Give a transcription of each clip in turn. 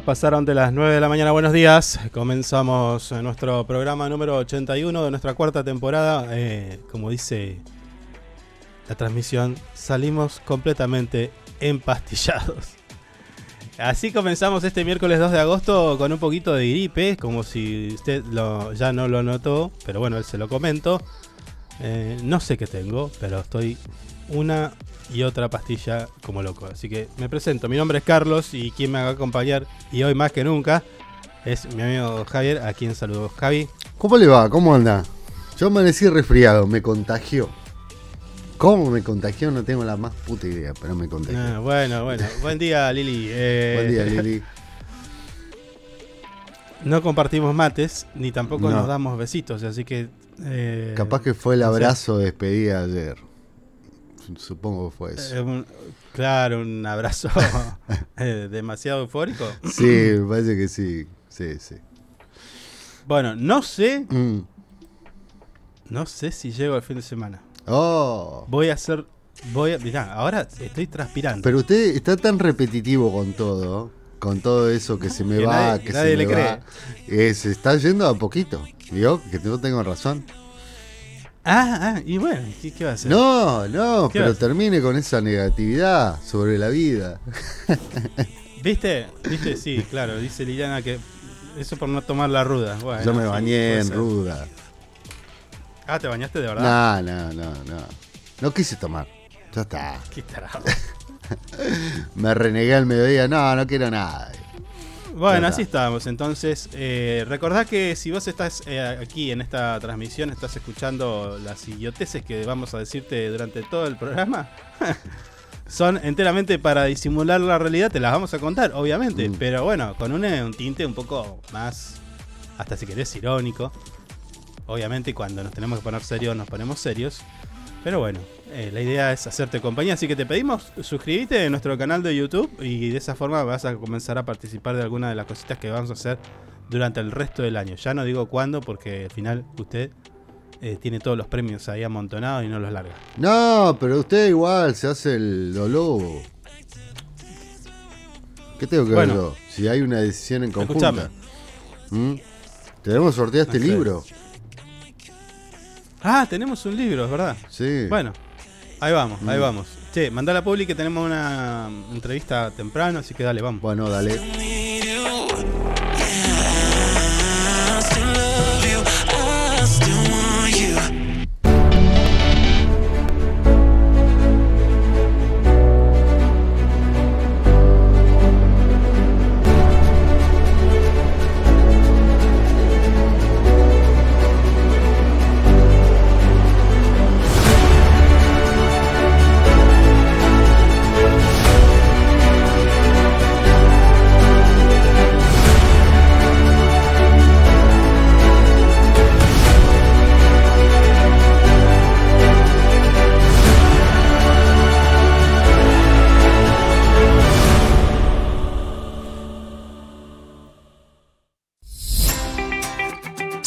pasaron de las 9 de la mañana. Buenos días. Comenzamos nuestro programa número 81 de nuestra cuarta temporada. Eh, como dice la transmisión, salimos completamente empastillados. Así comenzamos este miércoles 2 de agosto con un poquito de gripe, como si usted ya no lo notó, pero bueno, él se lo comento. Eh, no sé qué tengo, pero estoy una y otra pastilla como loco. Así que me presento, mi nombre es Carlos y quien me va a acompañar y hoy más que nunca es mi amigo Javier, a quien saludo. Javi. ¿Cómo le va? ¿Cómo anda? Yo amanecí resfriado, me contagió. ¿Cómo me contagió? No tengo la más puta idea, pero me contagió. Ah, bueno, bueno. Buen día, Lili. Eh, Buen día, Lili. No compartimos mates, ni tampoco nos damos besitos, así que... Eh, Capaz que fue el abrazo de despedida ayer. Supongo que fue eso. Eh, claro, un abrazo eh, demasiado eufórico. Sí, me parece que sí. Sí, sí. Bueno, no sé. Mm. No sé si llego al fin de semana. Oh. Voy a hacer. Voy a. Mirá, ahora estoy transpirando. Pero usted está tan repetitivo con todo. Con todo eso que se me va, que se le me cree. va. Eh, se está yendo a poquito. ¿Vio? Que no tengo razón. Ah, ah, y bueno, ¿qué, va a hacer? No, no, pero termine con esa negatividad sobre la vida. ¿Viste? ¿Viste? Sí, claro, dice Liliana que eso por no tomar la ruda. Yo me bañé en ruda. Ah, ¿te bañaste de verdad? No, no, no, no. No quise tomar. Ya está. Qué me renegué al mediodía. No, no quiero nada. Bueno, así estamos. Entonces, eh, recordad que si vos estás eh, aquí en esta transmisión, estás escuchando las idioteces que vamos a decirte durante todo el programa, son enteramente para disimular la realidad, te las vamos a contar, obviamente, mm. pero bueno, con un, un tinte un poco más, hasta si querés, irónico. Obviamente, cuando nos tenemos que poner serios, nos ponemos serios. Pero bueno, eh, la idea es hacerte compañía, así que te pedimos suscríbete a nuestro canal de YouTube y de esa forma vas a comenzar a participar de alguna de las cositas que vamos a hacer durante el resto del año. Ya no digo cuándo porque al final usted eh, tiene todos los premios ahí amontonados y no los larga. No, pero usted igual se hace el lobo. ¿Qué tengo que ver yo? Si hay una decisión en conjunta. ¿Mm? ¿Tenemos sortear este libro? Ah, tenemos un libro, es verdad. Sí. Bueno, ahí vamos, ahí mm. vamos. Che, mandá a publi que tenemos una entrevista temprano, así que dale, vamos. Bueno, dale.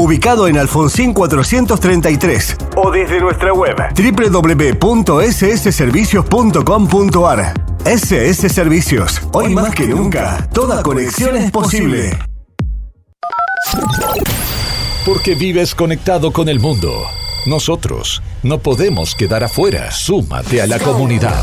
ubicado en Alfonsín 433. O desde nuestra web www.ssservicios.com.ar. SS Servicios. Hoy más que nunca, toda conexión es posible. Porque vives conectado con el mundo. Nosotros no podemos quedar afuera. Súmate a la comunidad.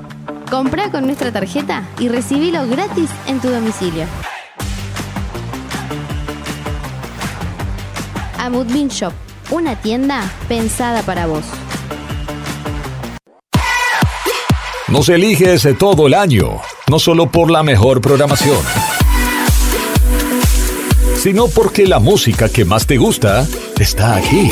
Comprá con nuestra tarjeta y recibilo gratis en tu domicilio. Amudbin Shop, una tienda pensada para vos. Nos eliges todo el año, no solo por la mejor programación, sino porque la música que más te gusta está aquí.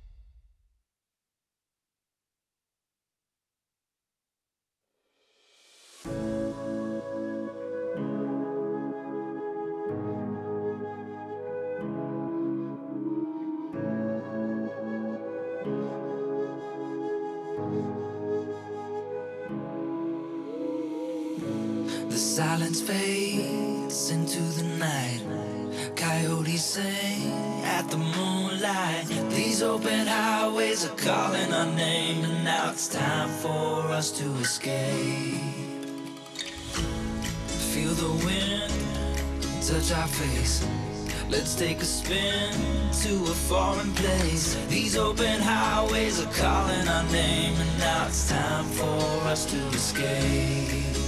Silence fades into the night. Coyotes sing at the moonlight. These open highways are calling our name, and now it's time for us to escape. Feel the wind touch our face. Let's take a spin to a foreign place. These open highways are calling our name, and now it's time for us to escape.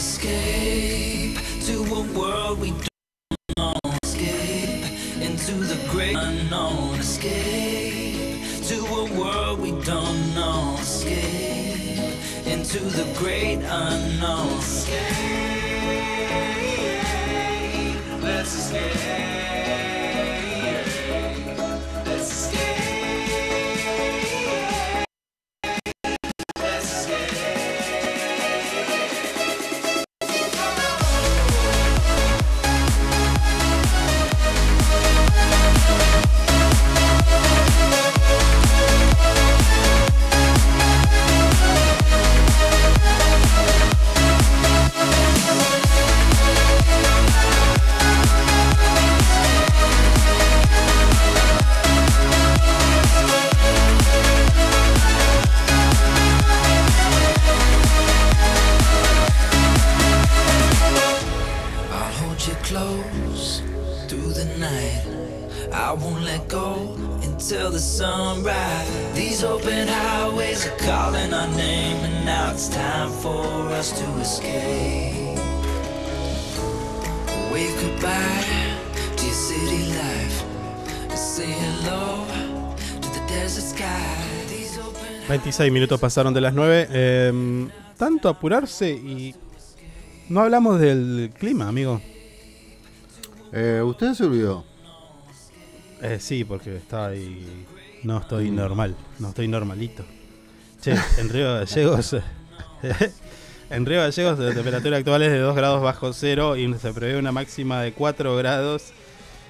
Escape to a world we don't know. Escape into the great unknown. Escape to a world we don't know. Escape into the great unknown. Escape. Let's escape. minutos pasaron de las 9. Em, tanto apurarse y. No hablamos del clima, amigo. Eh, ¿Usted se olvidó? Eh, sí, porque está ahí. No estoy mm. normal, no estoy normalito. Che, en Río Gallegos. en Río Gallegos la temperatura actual es de 2 grados bajo cero y se prevé una máxima de 4 grados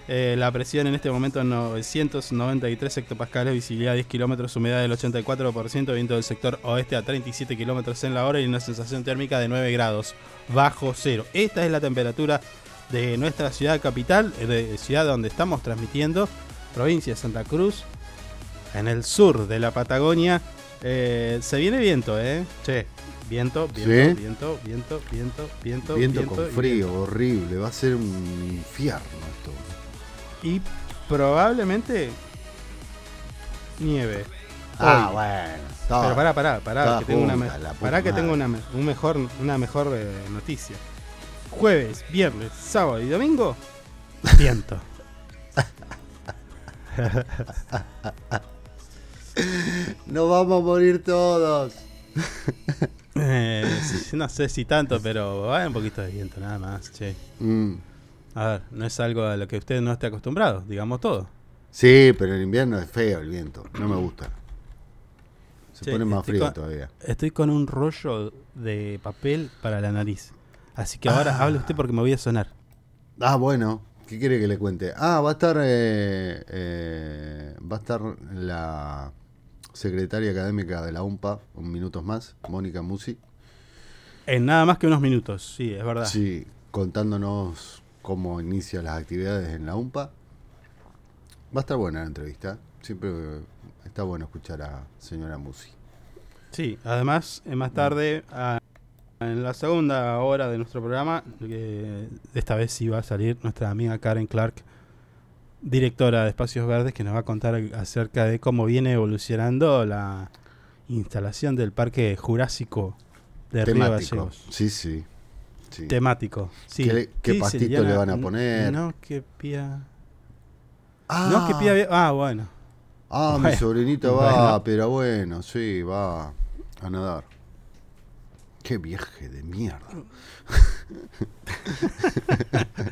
eh, la presión en este momento es 993 hectopascales, visibilidad 10 kilómetros, humedad del 84%, viento del sector oeste a 37 kilómetros en la hora y una sensación térmica de 9 grados bajo cero. Esta es la temperatura de nuestra ciudad capital, eh, de ciudad donde estamos transmitiendo, provincia de Santa Cruz, en el sur de la Patagonia. Eh, se viene viento, ¿eh? Che, viento, viento, ¿Sí? viento, viento, viento, viento, Viento con frío, viento. horrible. Va a ser un infierno esto. Y probablemente nieve. Ah, Hoy. bueno. Pero pará, pará, pará, que tengo una, me- pará que madre. tengo una, me- un mejor, una mejor eh, noticia. Jueves, viernes, sábado y domingo, viento. Nos vamos a morir todos. Eh, sí, no sé si tanto, pero hay un poquito de viento nada más, che. Mm. A ver, no es algo a lo que usted no esté acostumbrado, digamos todo. Sí, pero en invierno es feo el viento. No me gusta. Se Che, pone más frío con- todavía. Estoy con un rollo de papel para la nariz. Así que ahora Ah. hable usted porque me voy a sonar. Ah, bueno. ¿Qué quiere que le cuente? Ah, va a estar eh, eh, va a estar la secretaria académica de la UMPA, un minutos más, Mónica Musi. En nada más que unos minutos, sí, es verdad. Sí, contándonos cómo inicia las actividades en la UMPA. Va a estar buena la entrevista. Siempre está bueno escuchar a señora Musi. Sí, además, más tarde, a En la segunda hora de nuestro programa, esta vez sí va a salir nuestra amiga Karen Clark, directora de Espacios Verdes, que nos va a contar acerca de cómo viene evolucionando la instalación del Parque Jurásico de Río Temático. Gallegos. Sí, sí. Sí. Temático. Sí. ¿Qué, pastito le van a poner? No, que pía. Ah, No, que pía. Ah, bueno. ah, mi sobrinito va, bueno. pero bueno, sí, va a nadar. Qué viaje de mierda.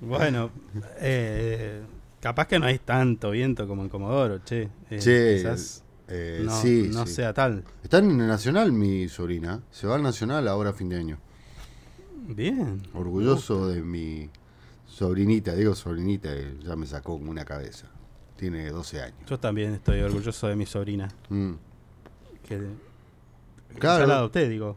Bueno, eh, capaz que no hay tanto viento como en Comodoro, che. Eh, Che, quizás eh, no, sí, no sí. sea tal. Está en el Nacional mi sobrina. Se va al Nacional ahora a fin de año. Bien. Orgulloso de mi sobrinita. Digo sobrinita, eh, ya me sacó como una cabeza. Tiene 12 años. Yo también estoy orgulloso de mi sobrina. Mm. Que Claro. La adopté, digo.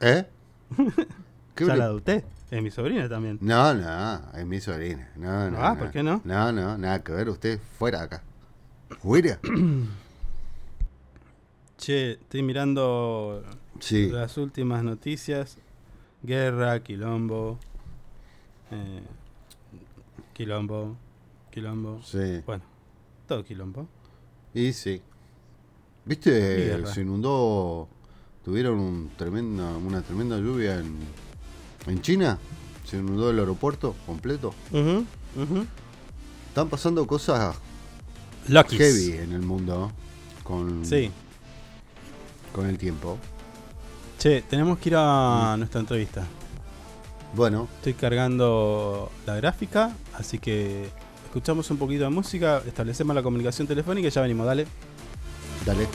¿Eh? ¿Qué ya la adopté. Es mi sobrina también. No, no, es mi sobrina. No, no, Ah, no. ¿por qué no? No, no, nada que ver. Usted fuera acá. Fuera. Che, estoy mirando Sí. las últimas noticias. Guerra, quilombo. eh, quilombo. Quilombo. Sí. Bueno, todo quilombo. Y sí. ¿Viste? Se inundó. Tuvieron un tremenda, una tremenda lluvia en, en China. Se inundó el aeropuerto completo. Ujú, ujú. Están pasando cosas Luckies. heavy en el mundo con, Sí. Con el tiempo. Che, tenemos que ir a nuestra entrevista. Bueno, Estoy cargando la gráfica, así que escuchamos un poquito de música, establecemos la comunicación telefónica y ya venimos, dale. dale.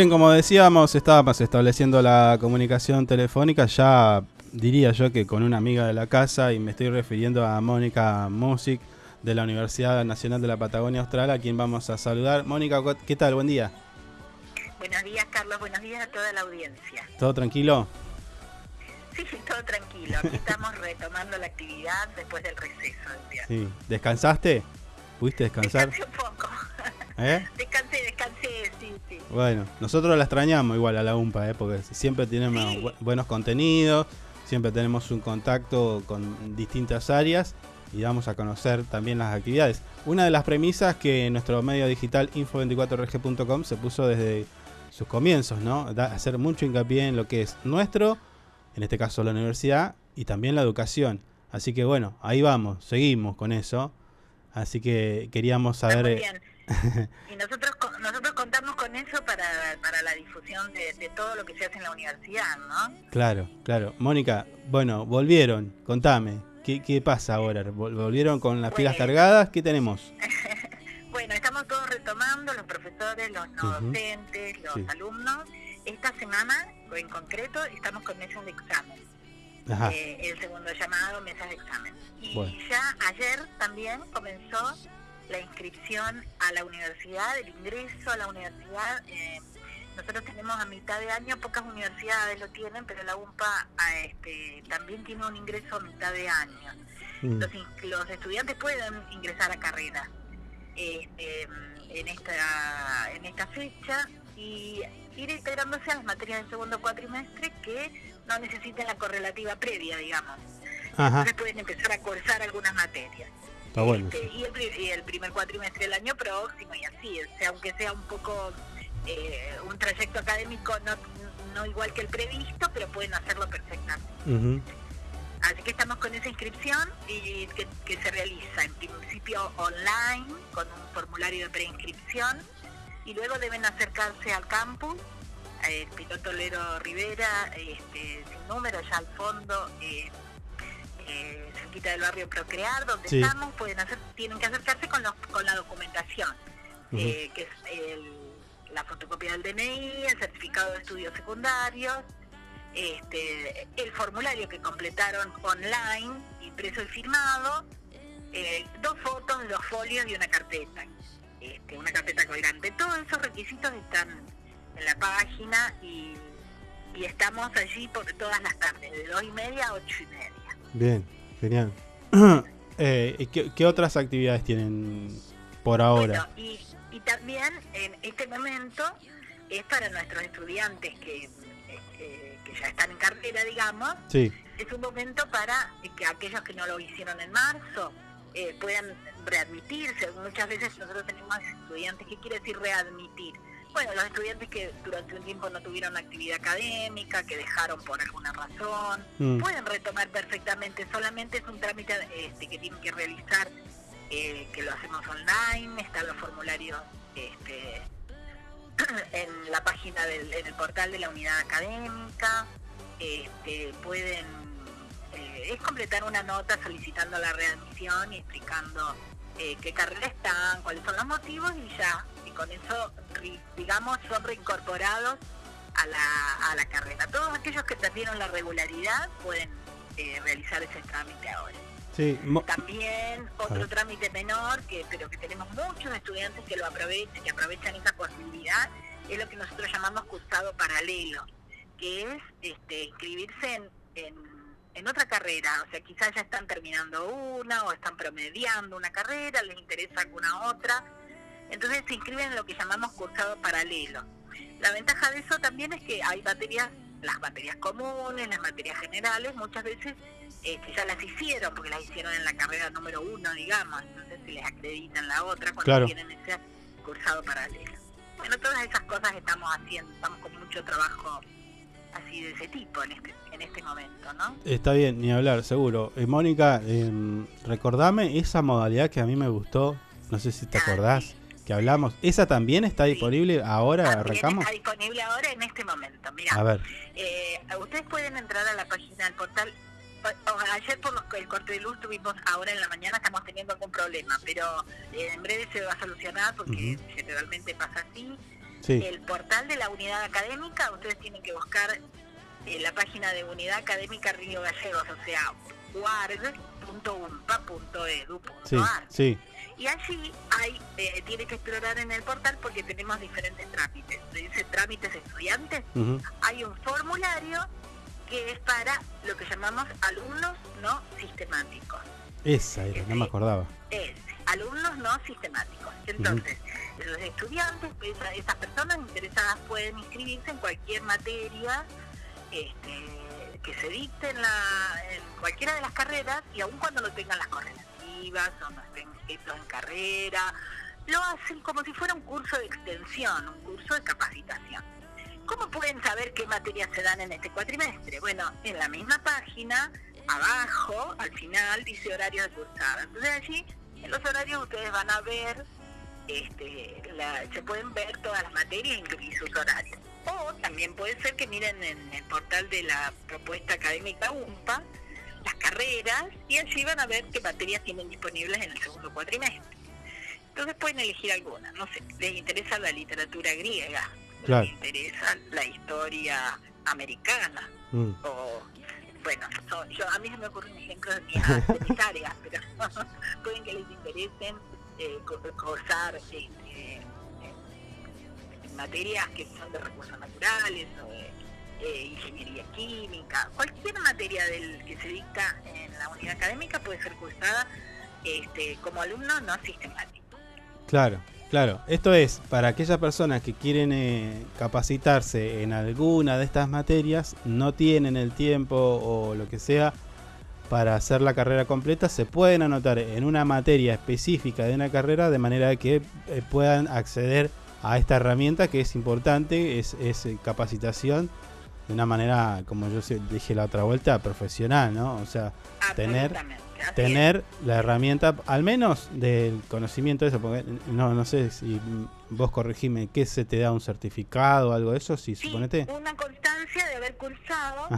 Bien, como decíamos, estábamos estableciendo la comunicación telefónica, ya diría yo que con una amiga de la casa, y me estoy refiriendo a Mónica Music de la Universidad Nacional de la Patagonia Austral, a quien vamos a saludar. Mónica, ¿qué tal? Buen día. Buenos días, Carlos. Buenos días a toda la audiencia. ¿Todo tranquilo? Sí, sí, todo tranquilo. Aquí estamos retomando la actividad después del receso del. Sí. ¿Descansaste? ¿Pudiste descansar? Descansé un poco. ¿Eh? Descansé, descansé, sí, sí. Bueno, nosotros la extrañamos igual a la UMPA, ¿eh? porque siempre tenemos bu- buenos contenidos, siempre tenemos un contacto con distintas áreas y vamos a conocer también las actividades. Una de las premisas que nuestro medio digital info24rg.com se puso desde sus comienzos, ¿no? Da- hacer mucho hincapié en lo que es nuestro, en este caso la universidad, y también la educación. Así que bueno, ahí vamos, seguimos con eso. Así que queríamos saber... Y nosotros nosotros contamos con eso para, para la difusión de, de todo lo que se hace en la universidad, ¿no? Claro, claro. Mónica, bueno, volvieron, contame, ¿qué, qué pasa ahora? Vol- ¿Volvieron con las pilas cargadas? ¿Qué tenemos? Bueno, estamos todos retomando, los profesores, los no docentes, los Sí. alumnos. Esta semana, en concreto, estamos con mesas de examen. Ajá. Eh, el segundo llamado, mesas de examen. Y Bueno. ya ayer también comenzó la inscripción a la universidad, el ingreso a la universidad. eh, nosotros tenemos a mitad de año, pocas universidades lo tienen, pero la UMPA ah, este, también tiene un ingreso a mitad de año. Mm. Los, estudiantes pueden ingresar a carrera este, en esta en esta fecha y ir integrándose a las materias del segundo cuatrimestre que no necesiten la correlativa previa, digamos. Ajá. Entonces pueden empezar a cursar algunas materias. Está bueno. Este, y, el, pri- y el primer cuatrimestre del año próximo y así, o sea, aunque sea un poco eh, un trayecto académico no, no igual que el previsto, pero pueden hacerlo perfectamente. Así que estamos con esa inscripción y que, que se realiza en principio online con un formulario de preinscripción y luego deben acercarse al campus, eh, el piloto Lero Rivera, este, sin número, ya al fondo, eh, eh, cerquita del barrio Procrear, donde Sí. estamos, pueden hacer, tienen que acercarse con, los, con la documentación, eh, que es el- la fotocopia del DNI, el certificado de estudios secundarios, este, el formulario que completaron online, impreso y firmado, eh, dos fotos, dos folios y una carpeta, este, una carpeta colgante. Todos esos requisitos están en la página y, y estamos allí por todas las tardes, de dos y media a ocho y media. Bien, genial. Eh, ¿y ¿qué, qué otras actividades tienen por ahora? Bueno, y, y también en este momento es para nuestros estudiantes que, eh, que ya están en carrera, digamos, Sí. es un momento para que aquellos que no lo hicieron en marzo eh, puedan readmitirse. Muchas veces nosotros tenemos estudiantes, ¿qué quiere decir readmitir? Bueno, los estudiantes que durante un tiempo no tuvieron actividad académica, que dejaron por alguna razón, Mm. pueden retomar perfectamente, solamente es un trámite este, que tienen que realizar, eh, que lo hacemos online, están los formularios este, en la página del en el portal de la unidad académica, este, pueden eh, es completar una nota solicitando la readmisión y explicando eh, qué carrera están, cuáles son los motivos y ya, y con eso, digamos, son reincorporados a la, a la carrera. Todos aquellos que perdieron la regularidad pueden eh, realizar ese trámite ahora. Sí, También otro trámite menor, que pero que tenemos muchos estudiantes que lo aprovechan, que aprovechan esa posibilidad, es lo que nosotros llamamos cursado paralelo, que es este, inscribirse en, en, en otra carrera, o sea, quizás ya están terminando una o están promediando una carrera, les interesa alguna otra, entonces se inscriben en lo que llamamos cursado paralelo. La ventaja de eso también es que hay materias, las materias comunes, las materias generales, muchas veces este, ya las hicieron, porque las hicieron en la carrera número uno, digamos, entonces se les acredita en la otra cuando Claro. tienen ese cursado paralelo. Bueno, todas esas cosas estamos haciendo, estamos con mucho trabajo así de ese tipo en este, en este momento, ¿no? Está bien, ni hablar, seguro. Eh, Mónica, em, recordame esa modalidad que a mí me gustó, no sé si te Ah, acordás, que hablamos. ¿Esa también está disponible ahora? ¿Arrancamos? está disponible ahora en este momento. Mira, A ver. eh, ustedes pueden entrar a la página del portal. O- o ayer por los- el corte de luz tuvimos, ahora en la mañana estamos teniendo algún problema, pero eh, en breve se va a solucionar porque generalmente pasa así. Sí. El portal de la unidad académica, ustedes tienen que buscar eh, la página de Unidad Académica Río Gallegos, o sea, uarg.umpa.edu.ar. Sí, sí. Y allí hay, eh, tiene que explorar en el portal porque tenemos diferentes trámites. Dice trámites estudiantes. Hay un formulario que es para lo que llamamos alumnos no sistemáticos. Esa era, no me acordaba. Es alumnos no sistemáticos. Entonces, los estudiantes, pues, esa- esas personas interesadas pueden inscribirse en cualquier materia este, que se dicte en, la, en cualquiera de las carreras y aun cuando no tengan las correlativas electivas o no estén inscritos en carrera, lo hacen como si fuera un curso de extensión, un curso de capacitación. ¿Cómo pueden saber qué materias se dan en este cuatrimestre? Bueno, en la misma página, abajo, al final, dice horario de cursada. Entonces allí, en los horarios ustedes van a ver, este, se pueden ver todas las materias y sus horarios. O también puede ser que miren en el portal de la propuesta académica UMPA las carreras y allí van a ver qué materias tienen disponibles en el segundo cuatrimestre. Entonces pueden elegir alguna, no sé, les interesa la literatura griega, les interesa la historia americana, mm. o bueno, yo, a mí se me ocurre un ejemplo de mis, áreas, pero pueden que les interesen eh, cursar este, materias que son de recursos naturales eh, ingeniería química, cualquier materia del que se dicta en la unidad académica puede ser cursada este, como alumno no sistemático. Claro, claro. Esto es para aquellas personas que quieren eh, capacitarse en alguna de estas materias, no tienen el tiempo o lo que sea para hacer la carrera completa, se pueden anotar en una materia específica de una carrera de manera que eh, puedan acceder a esta herramienta que es importante, es, eh, capacitación de una manera, como yo dije la otra vuelta, profesional, ¿no? O sea, tener, tener la herramienta, al menos del conocimiento de eso, porque no, no sé si vos corregime, ¿qué se te da un certificado o algo de eso? Si suponete. Una constancia de haber cursado,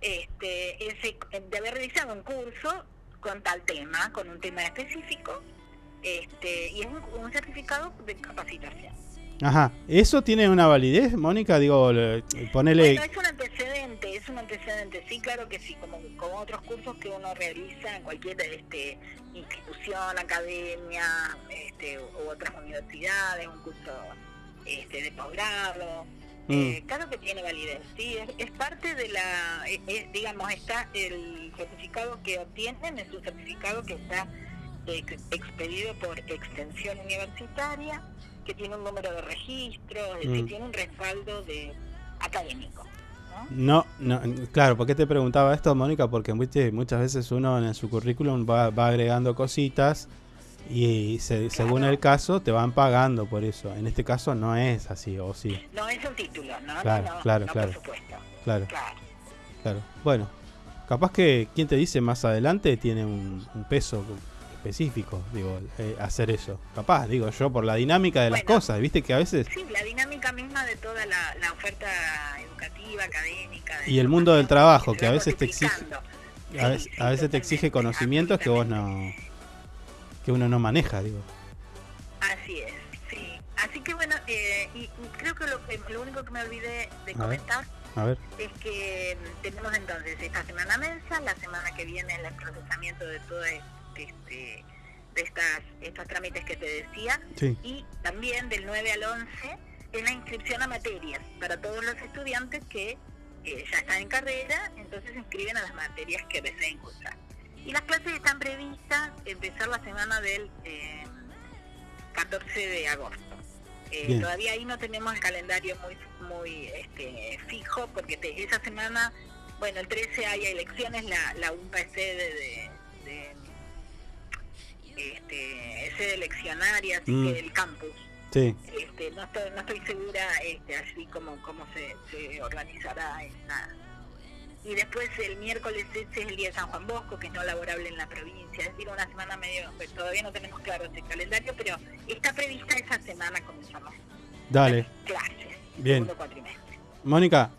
Este, ese, de haber realizado un curso con tal tema, con un tema específico, este, y es un certificado de capacitación. Ajá, ¿eso tiene una validez, Mónica? Digo, ponele... Bueno, es un antecedente, es un antecedente, sí, claro que sí, como, como otros cursos que uno realiza en cualquier este, institución, academia, este, u otras universidades, un curso este, de posgrado, mm. eh, claro que tiene validez, sí, es, parte de la, digamos, está el certificado que obtienen, es un certificado que está expedido por extensión universitaria, que tiene un número de registro, que mm. tiene un respaldo de académico. ¿no? No, claro, ¿por qué te preguntaba esto, Mónica? Porque muchas veces uno en su currículum va, agregando cositas y según el caso te van pagando por eso. En este caso no es así, ¿o sí? No es un título, ¿no? Claro, no, claro, claro. Por supuesto. Claro, claro. Bueno, capaz que quien te dice más adelante tiene un peso específico, digo, eh, hacer eso. Capaz, digo yo, por la dinámica de las cosas, viste que a veces... Sí, la dinámica misma de toda la, oferta educativa, académica. y el mundo del trabajo, que a veces te exige... A veces, te exige conocimientos que vos no... que uno no maneja, digo. Así es, sí. Así que bueno, eh, y, creo que lo, lo, único que me olvidé de comentar... Es que tenemos entonces esta semana mensa, la semana que viene el procesamiento de todo esto este, de estas, estos trámites que te decía. Y también del 9 al 11 en la inscripción a materias para todos los estudiantes que eh, ya están en carrera, entonces se inscriben a las materias que deseen cursar. Y las clases están previstas empezar la semana del 14 eh, de agosto. Eh, todavía ahí no tenemos el calendario muy muy este, fijo porque esa semana, bueno, el 13 hay elecciones, la, la UMPA es sede de, este, es eleccionaria, así que mm. el campus. Sí. Este, no, estoy, no estoy segura este, así como cómo se, se organizará esa. Y después el miércoles ese es el día de San Juan Bosco, que es no laborable en la provincia. Es decir, una semana medio, pues todavía no tenemos claro ese calendario, pero está prevista esa semana comenzamos. Dale. Clases. Bien. Mónica,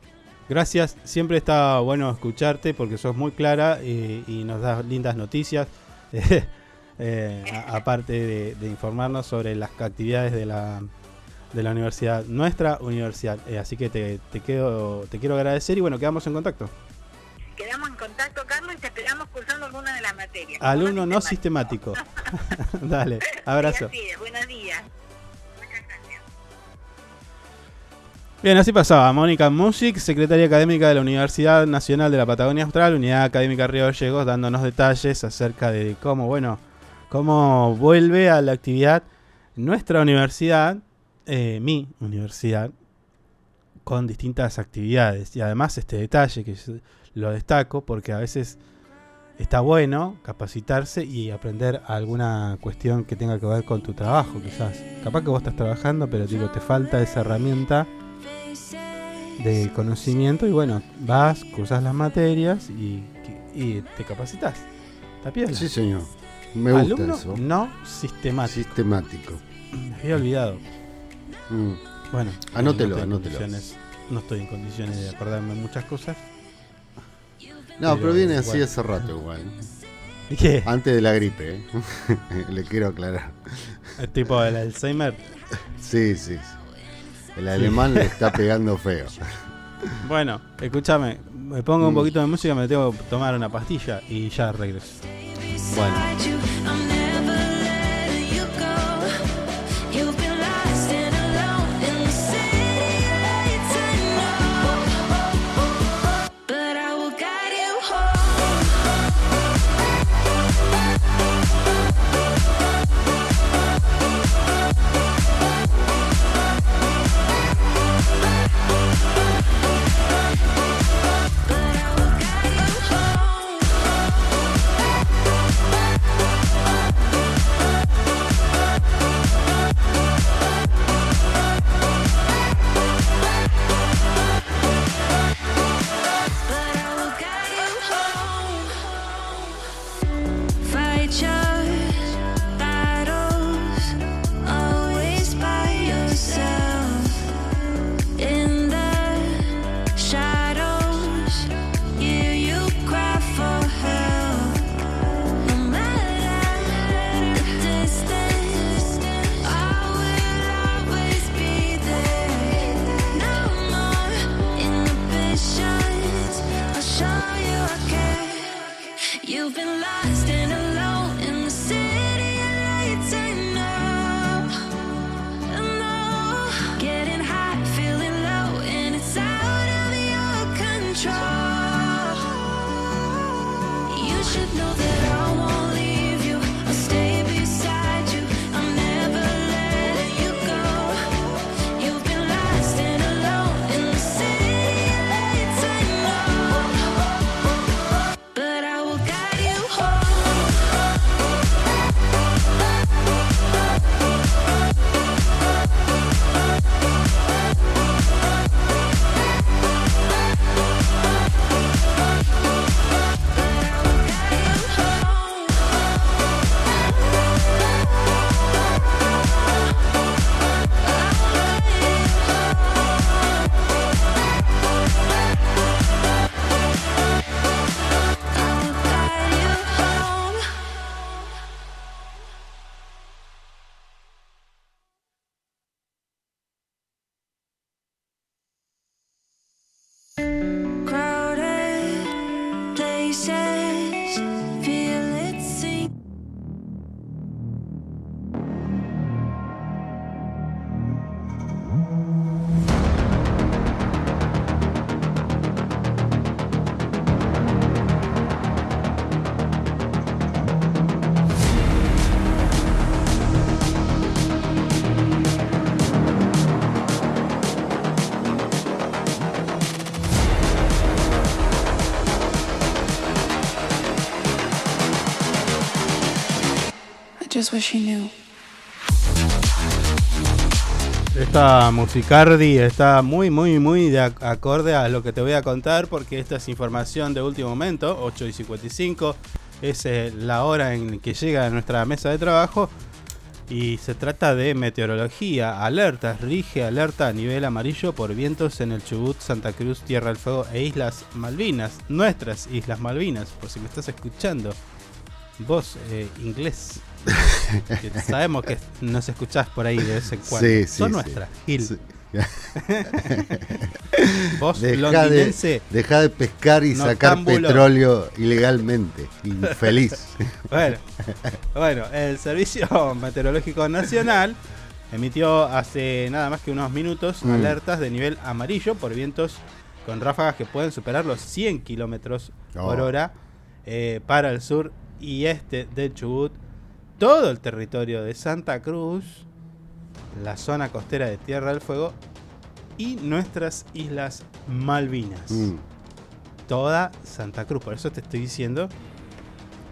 gracias. Siempre está bueno escucharte porque sos muy clara y, y nos das lindas noticias. Eh, aparte de, informarnos sobre las actividades de la, de la universidad, nuestra universidad. Eh, así que te, te, quedo, te quiero agradecer y bueno, quedamos en contacto. Quedamos en contacto, Carlos, y te esperamos cursando alguna de las materias. Alumno no sistemático. Dale, abrazo. buenos días. Bien, así pasaba Mónica Music, secretaria académica de la Universidad Nacional de la Patagonia Austral, Unidad Académica Río Gallegos, dándonos detalles acerca de cómo, bueno, cómo vuelve a la actividad nuestra universidad, eh, mi universidad, con distintas actividades. Y además este detalle que lo destaco porque a veces está bueno capacitarse y aprender alguna cuestión que tenga que ver con tu trabajo, quizás. Capaz que vos estás trabajando, pero digo, te falta esa herramienta de conocimiento y bueno, vas, cursas las materias y, te capacitas. ¿Está? Sí, señor. Me gusta Alumno eso. no sistemático. Sistemático. Me había olvidado. Mm. Bueno, Anótelo, no anótelo. No estoy en condiciones de acordarme muchas cosas. No, pero, viene así hace rato igual. ¿Y qué? Antes de la gripe, ¿eh? Le quiero aclarar. El tipo del Alzheimer. Sí, sí. sí. El alemán le está pegando feo. Bueno, escúchame, me pongo un Mm. poquito de música, me tengo que tomar una pastilla y ya regreso. Bueno. Esta musicardi está muy, muy, muy de ac- acorde a lo que te voy a contar porque esta es información de último momento, 8 y 55, es eh, la hora en que llega a nuestra mesa de trabajo y se trata de meteorología, alertas, rige alerta a nivel amarillo por vientos en el Chubut, Santa Cruz, Tierra del Fuego e Islas Malvinas, nuestras Islas Malvinas, por si me estás escuchando, vos eh, inglés. Que sabemos que nos escuchás por ahí de vez en cuando. Sí, sí, Son nuestras, Gil. Vos, Deja de, deja de pescar y sacar petróleo ilegalmente. Infeliz. Bueno, bueno, el Servicio Meteorológico Nacional emitió hace nada más que unos minutos Mm. alertas de nivel amarillo por vientos con ráfagas que pueden superar los 100 kilómetros por Oh. hora eh, para el sur y este del Chubut, todo el territorio de Santa Cruz, la zona costera de Tierra del Fuego y nuestras islas Malvinas. Mm. Toda Santa Cruz, por eso te estoy diciendo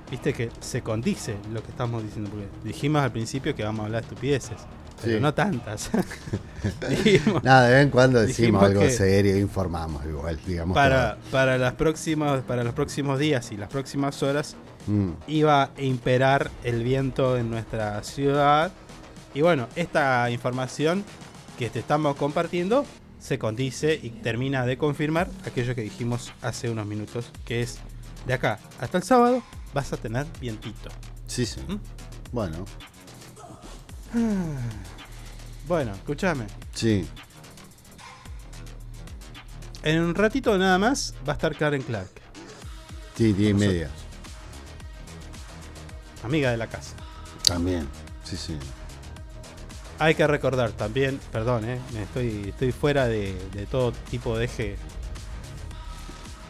viste que se condice lo que estamos diciendo. Porque dijimos al principio que vamos a hablar de estupideces. Pero Sí. no tantas. Dijimos- Nada, de vez en cuando decimos algo serio e informamos igual, digamos. Para, para, las próximas, para los próximos días y las próximas horas. Mm. iba a imperar el viento en nuestra ciudad. Y bueno, esta información que te estamos compartiendo se condice y termina de confirmar aquello que dijimos hace unos minutos, que es de acá hasta el sábado vas a tener vientito. Sí, sí. ¿Mm? Bueno, Bueno, escúchame. sí. En un ratito nada más va a estar Karen Clark, Sí, diez y media. Amiga de la casa. También. Sí, sí. Hay que recordar también, perdón, eh, estoy, estoy fuera de, de todo tipo de eje.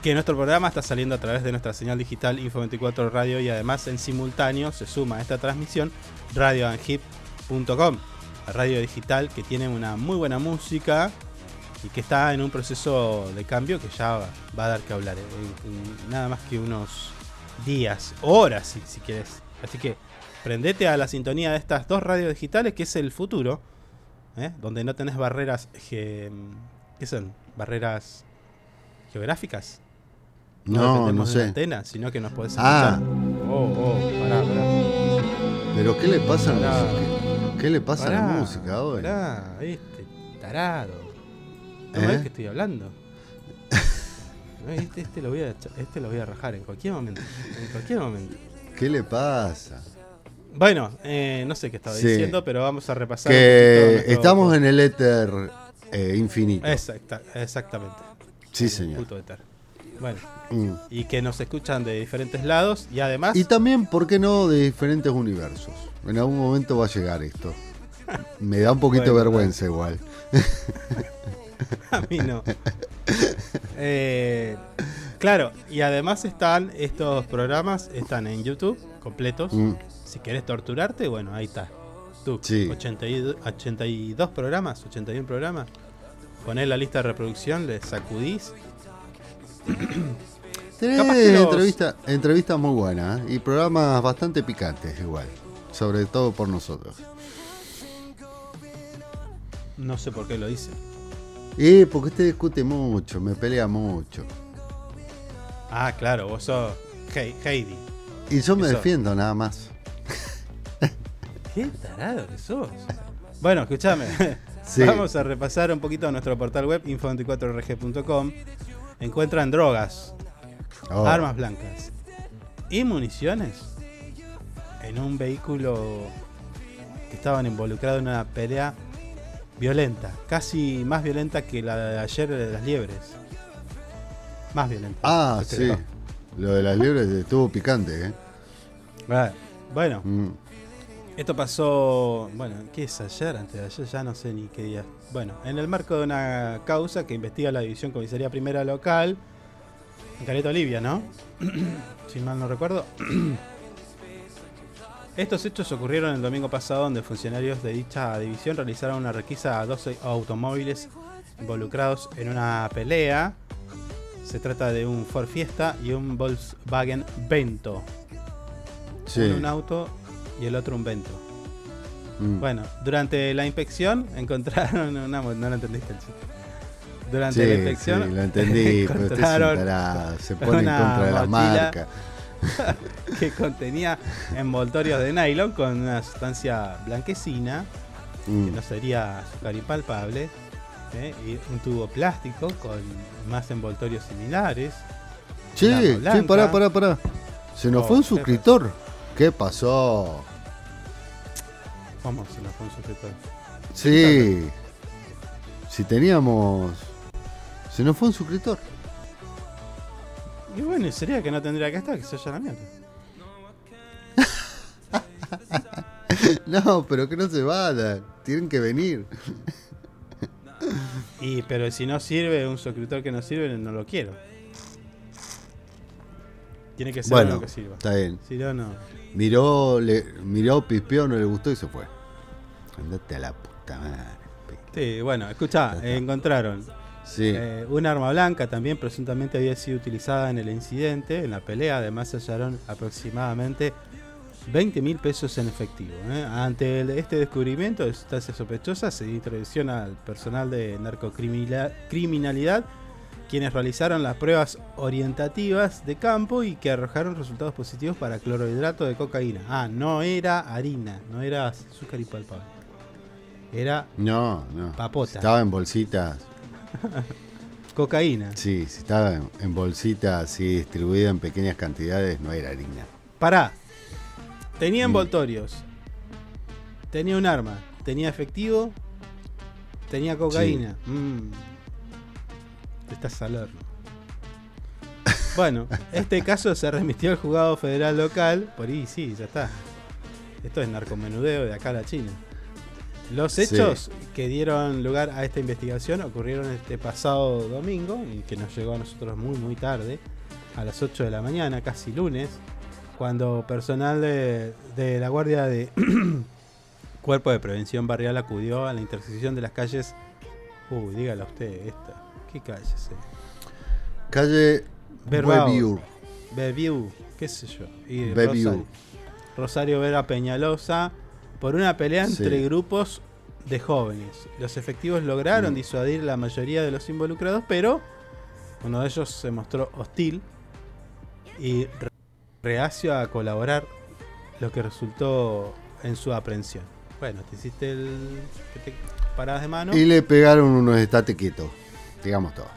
Que nuestro programa está saliendo a través de nuestra señal digital Info24 Radio y además en simultáneo se suma a esta transmisión radioanhip.com, la radio digital que tiene una muy buena música y que está en un proceso de cambio que ya va, va a dar que hablar. eh, en- en nada más que unos días, horas si, si quieres. Así que prendete a la sintonía de estas dos radios digitales que es el futuro, ¿eh? donde no tenés barreras, ge- ¿qué son? Barreras geográficas. No, no de sé. una antena, sino que nos podés Ah. escuchar. Oh, oh, pará, pará. Pero ¿qué le pasa a la música? ¿Qué le pasa a la música hoy? Pará, este tarado. ¿No ¿Eh? ves que estoy hablando? No, Este, este lo voy a, este lo voy a rajar en cualquier momento. En cualquier momento. ¿Qué le pasa? Bueno, eh, no sé qué estaba Sí. diciendo, pero vamos a repasar. Que nuestro- estamos en el éter eh, infinito. Exacta- exactamente. Sí, señor. puto éter. Bueno, Mm. y que nos escuchan de diferentes lados y además. Y también, ¿por qué no?, de diferentes universos. En algún momento va a llegar esto. Me da un poquito de Bueno, vergüenza igual. A mí no. Eh, claro, y además están estos programas, están en YouTube completos. Mm. Si querés torturarte, bueno, ahí está. Tú, Sí. 82, 82 programas, 81 programas. Ponés la lista de reproducción, le sacudís. Tenés los- entrevista, entrevistas muy buenas ¿eh? y programas bastante picantes igual. Sobre todo por nosotros. No sé por qué lo dice. Y porque usted discute mucho, me pelea mucho. Ah, claro, vos sos Hei- Heidi. Y yo me defiendo nada más. Qué tarado que sos. Bueno, escúchame. Sí. Vamos a repasar un poquito nuestro portal web info24rg.com. Encuentran drogas, Oh. armas blancas y municiones en un vehículo que estaban involucrados en una pelea violenta, casi más violenta que la de ayer de las liebres. Más violenta. Ah, sí. Lo de las liebres estuvo picante, ¿eh? Ah, Bueno, Mm. Esto pasó, bueno, ¿qué es ayer? Antes de ayer, ya no sé ni qué día. Bueno, en el marco de una causa que investiga la División Comisaría Primera Local, en Caleta Olivia, ¿no? si mal no recuerdo. Estos hechos ocurrieron el domingo pasado, donde funcionarios de dicha división realizaron una requisa a 12 automóviles involucrados en una pelea. Se trata de un Ford Fiesta y un Volkswagen Vento. Sí. Uno un auto y el otro un Vento. Mm. Bueno, durante la inspección encontraron una... No lo entendiste el chiste. Durante Sí, la inspección sí, lo entendí, pero usted es un encontraron tarado, se pone en contra de la marca. que contenía envoltorios de nylon con una sustancia blanquecina Mm. que no sería azúcar impalpable ¿eh? y un tubo plástico con más envoltorios similares. Che, che, pará, pará, pará. Se nos Oh, fue un ¿qué suscriptor. ¿Qué pasó? ¿Cómo se nos fue un suscriptor? Sí. Si teníamos. Se nos fue un suscriptor. Y bueno, y sería que no tendría que estar, que se haya la mierda. no, pero que no se vayan. Tienen que venir. Y pero si no sirve, un suscriptor que no sirve, no lo quiero. Tiene que ser Bueno, uno que sirva. está bien. Si no, no. Miró, le, miró, pispeó, no le gustó y se fue. Andate a la puta madre. Sí, bueno, escuchá, encontraron Sí. Eh, un arma blanca también presuntamente había sido utilizada en el incidente, en la pelea. Además se hallaron aproximadamente 20 mil pesos en efectivo. ¿eh? Ante el- este descubrimiento de sustancias sospechosas se introducción al personal de narcocriminalidad quienes realizaron las pruebas orientativas de campo y que arrojaron resultados positivos para clorhidrato de cocaína. Ah, no era harina, no era azúcar impalpable. Era No, no. Papota. Estaba en bolsitas. cocaína. Sí, si estaba en, en bolsitas así distribuida en pequeñas cantidades, no era harina. Pará. Tenía Mm. envoltorios. Tenía un arma. Tenía efectivo. Tenía cocaína. Mm. Estás al horno. Bueno, este caso se remitió al juzgado federal local. Por ahí sí, ya está. Esto es narcomenudeo de acá a la China. Los Sí. hechos que dieron lugar a esta investigación ocurrieron este pasado domingo y que nos llegó a nosotros muy muy tarde, a las 8 de la mañana, casi lunes, cuando personal de, de la Guardia de Cuerpo de Prevención Barrial acudió a la intersección de las calles. Uy, dígala usted, esta. ¿Qué calle es? Calle Bebiur. Bebiu, qué sé yo. Y. Rosario, Rosario Vera Peñalosa por una pelea Sí. entre grupos de jóvenes. Los efectivos lograron Mm. disuadir la mayoría de los involucrados, pero uno de ellos se mostró hostil y re- reacio a colaborar, lo que resultó en su aprehensión. Bueno, te hiciste el que te de mano. Y le pegaron unos estate quieto. Digamos todo.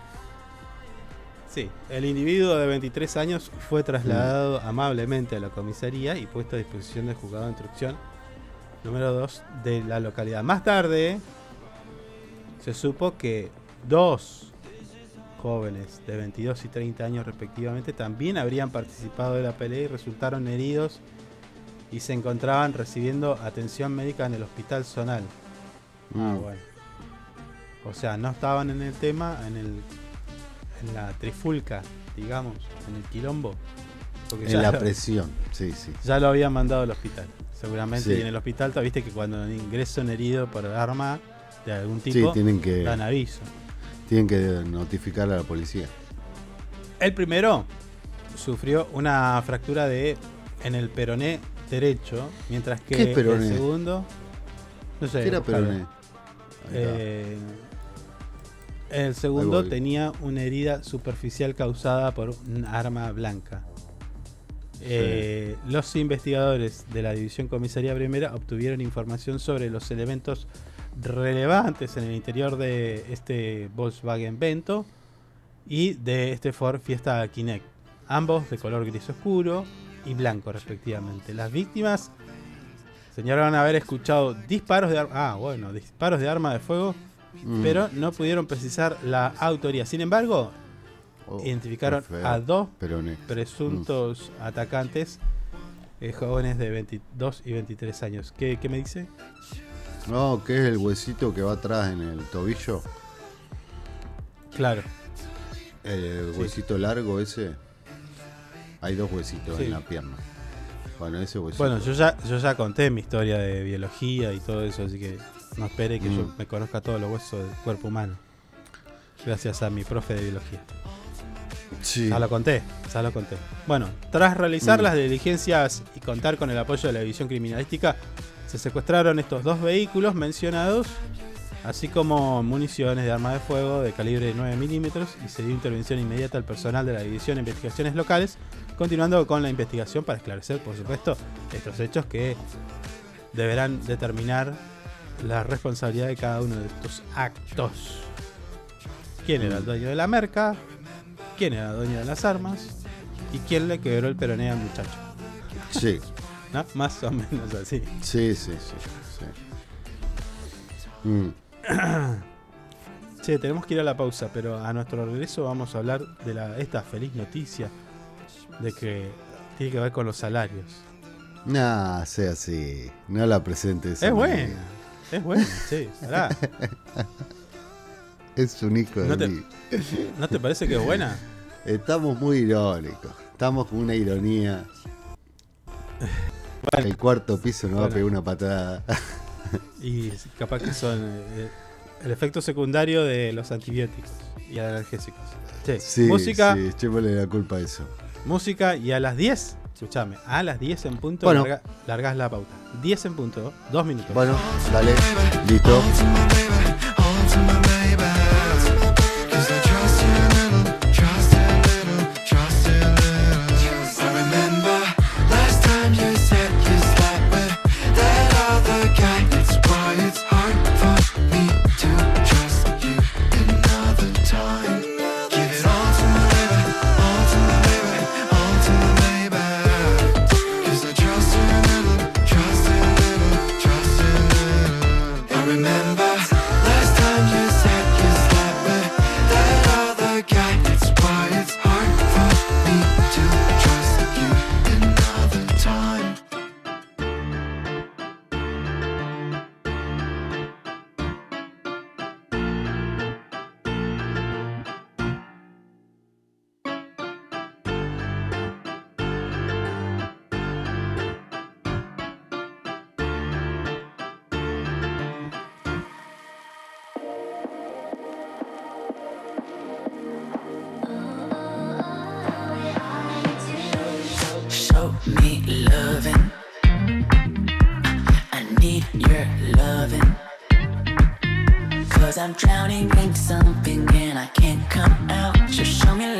Sí, el individuo de 23 años fue trasladado amablemente a la comisaría y puesto a disposición del juzgado de instrucción número 2 de la localidad. Más tarde se supo que dos jóvenes de 22 y 30 años respectivamente también habrían participado de la pelea y resultaron heridos y se encontraban recibiendo atención médica en el hospital zonal. Ah, Mm. bueno. O sea, no estaban en el tema, en el en la trifulca, digamos, en el quilombo. Porque En la lo- presión. Sí, sí. Ya lo habían mandado al hospital, seguramente. Sí. Y en el hospital, te viste que cuando ingresa un herido por arma de algún Sí, tipo, tienen que- dan aviso. Tienen que notificar a la policía. El primero sufrió una fractura de en el peroné derecho, mientras que el segundo, no sé, ¿Qué era peroné? Eh, el segundo tenía una herida superficial causada por un arma blanca. Eh, los investigadores de la División Comisaría Primera obtuvieron información sobre los elementos relevantes en el interior de este Volkswagen Vento y de este Ford Fiesta Kinect, ambos de color gris oscuro y blanco respectivamente. Las víctimas señalaron haber escuchado disparos de arma, ah, bueno, disparos de arma de fuego, Mm. pero no pudieron precisar la autoría. Sin embargo, Oh, identificaron a dos Peroné. presuntos atacantes eh, jóvenes de 22 y 23 años. ¿Qué, qué me dice? No, que es el huesito que va atrás en el tobillo. Claro. El Sí. huesito largo ese. Hay dos huesitos Sí. en la pierna. Bueno, ese huesito. Bueno, yo ya, yo ya conté mi historia de biología y todo eso, así que no espere que yo Mm. me conozca todos los huesos del cuerpo humano. Gracias a mi profe de biología. Sí. Ya lo conté, ya lo conté. Bueno, tras realizar Mm. las diligencias y contar con el apoyo de la División Criminalística, se secuestraron estos dos vehículos mencionados, así como municiones de arma de fuego de calibre 9 milímetros y se dio intervención inmediata al personal de la División de Investigaciones Locales, continuando con la investigación para esclarecer, por supuesto, estos hechos que deberán determinar la responsabilidad de cada uno de estos actos. ¿Quién era el dueño de la merca? ¿Quién era el dueño de las armas? ¿Y quién le quebró el peroné al muchacho? Sí. ¿No? Más o menos así. Sí, sí, sí. sí. Mm. Che, tenemos que ir a la pausa, pero a nuestro regreso vamos a hablar de la, esta feliz noticia de que tiene que ver con los salarios. Nah, sea así. No la presentes. Es buena, es buena, sí, pará. Es un hijo de ¿No te- mí. ¿No te parece que es buena? Estamos muy irónicos. Estamos con una ironía. El cuarto piso nos va a pegar una patada. Y capaz que son eh, El efecto secundario de los antibióticos y analgésicos. Che, Sí, música, sí, echémosle la culpa a eso. música y a las 10, escuchame, a las 10 en punto Bueno. larga- largás la pauta. 10 en punto, dos minutos. Bueno, dale, listo. I'm drowning in something and I can't come out. Just show me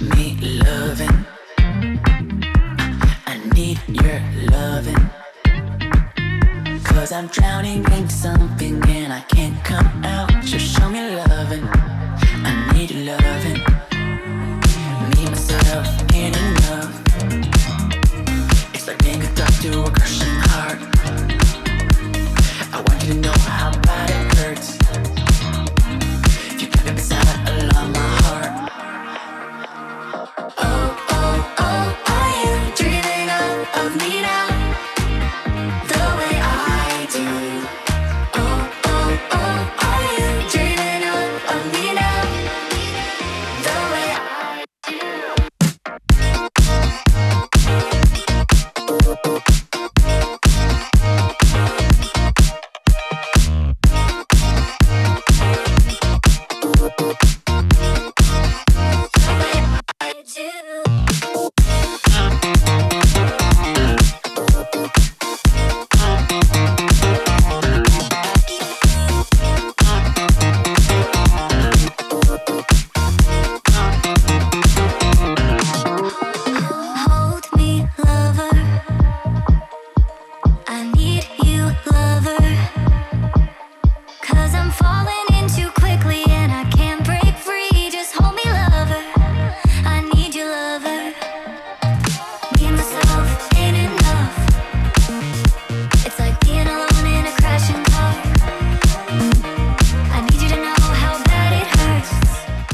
Me loving. I need your loving. Cause I'm drowning in something and I can't come out. Just show me loving. I need your loving. Me, myself, ain't enough. It's like being a dog to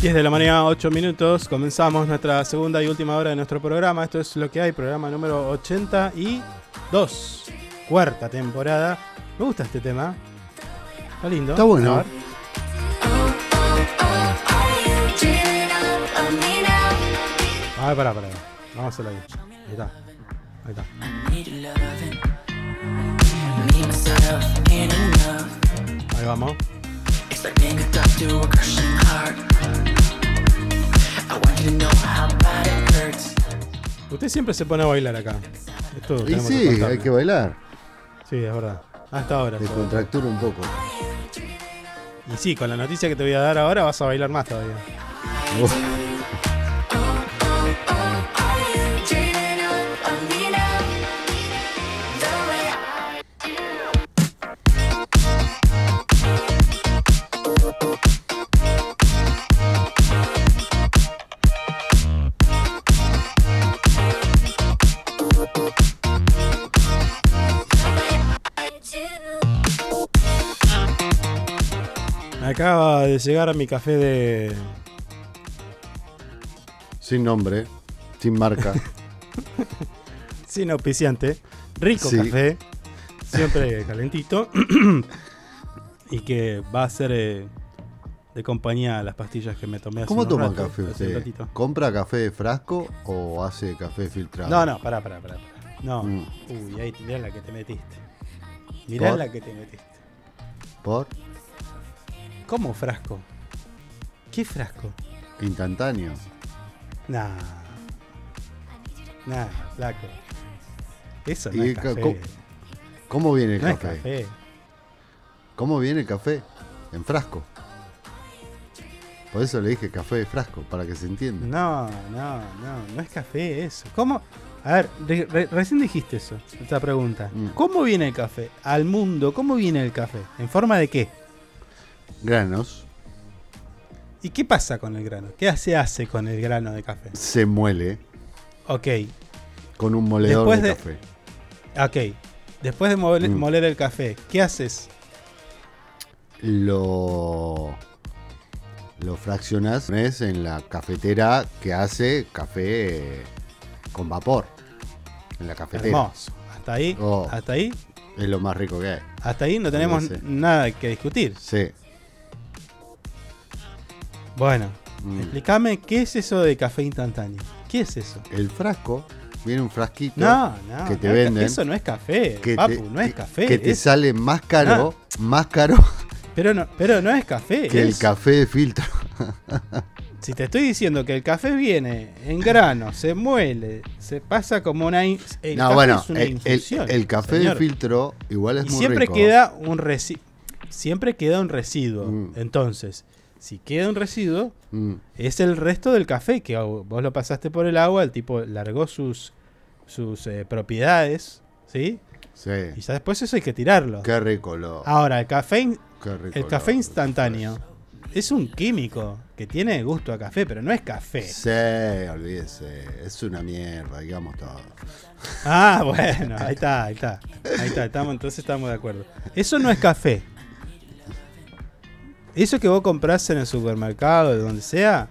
10 de la mañana, 8 minutos. Comenzamos nuestra segunda y última hora de nuestro programa. Esto es lo que hay, programa número 82. Cuarta temporada. Me gusta este tema. Está lindo. Está bueno. A ver. Pará, pará. Vamos a hacerlo ahí. Ahí está. Ahí está. Ahí vamos. Usted siempre se pone a bailar acá. Esto Y sí, hay que bailar. Sí, es verdad. Hasta ahora. sobre todo. Descontractura un poco. Y sí, con la noticia que te voy a dar ahora vas a bailar más todavía. Me acaba de llegar a mi café de. Sin nombre, sin marca. Sin auspiciante. Rico Sí. café. Siempre calentito. y que va a ser eh, de compañía a las pastillas que me tomé hace ¿Cómo unos toma café hace un usted? ¿Compra café de frasco o hace café filtrado? No, no, pará, pará, pará. pará. No. Mm. Uy, ahí mirá la que te metiste. Mirá ¿Por? la que te metiste. ¿Por? ¿Cómo frasco? ¿Qué frasco? Instantáneo. Nah. Nah, flaco. Eso no ¿Y es ca- café. cómo- ¿Cómo viene el No café? café. ¿Cómo viene el café? En frasco. Por eso le dije café de frasco, para que se entienda. No, no, no, no es café eso. ¿Cómo? A ver, re- re- recién dijiste eso, esta pregunta. Mm. ¿Cómo viene el café? Al mundo, ¿cómo viene el café? ¿En forma de qué? Granos. ¿Y qué pasa con el grano? ¿Qué se hace con el grano de café? Se muele Ok, con un moledor Después de, de- café. ok. Después de Mm. moler el café, ¿qué haces? Lo, lo fraccionas en la cafetera que hace café con vapor. En la cafetera. Hermoso. Hasta ahí, Oh. hasta ahí, Es lo más rico que hay. hasta ahí no tenemos nada que discutir. Sí. Bueno, Mm. explícame qué es eso de café instantáneo. ¿Qué es eso? El frasco, viene un frasquito No, no, que te no venden. eso no es café, que papu, te- no es café. Que te es- sale más caro, más caro pero, no, pero no es café. que el café de filtro. Si te estoy diciendo que el café viene en grano, se muele, se pasa como una. El no, café bueno, es una el, el- infusión, el café señor. de filtro igual es Y muy siempre rico. queda un residuo. Siempre queda un residuo. Mm. Entonces, si queda un residuo, Mm, es el resto del café que vos lo pasaste por el agua, el tipo largó sus, sus eh, propiedades, ¿sí? sí. Y ya después eso hay que tirarlo. Qué rico lo. Ahora, el café, el café instantáneo es un químico que tiene gusto a café, pero no es café. Sí, olvídese. Es una mierda, digamos todo. Ah, bueno, ahí está, ahí está. Ahí está, estamos, entonces estamos de acuerdo. Eso no es café. Eso que vos compras en el supermercado, de donde sea,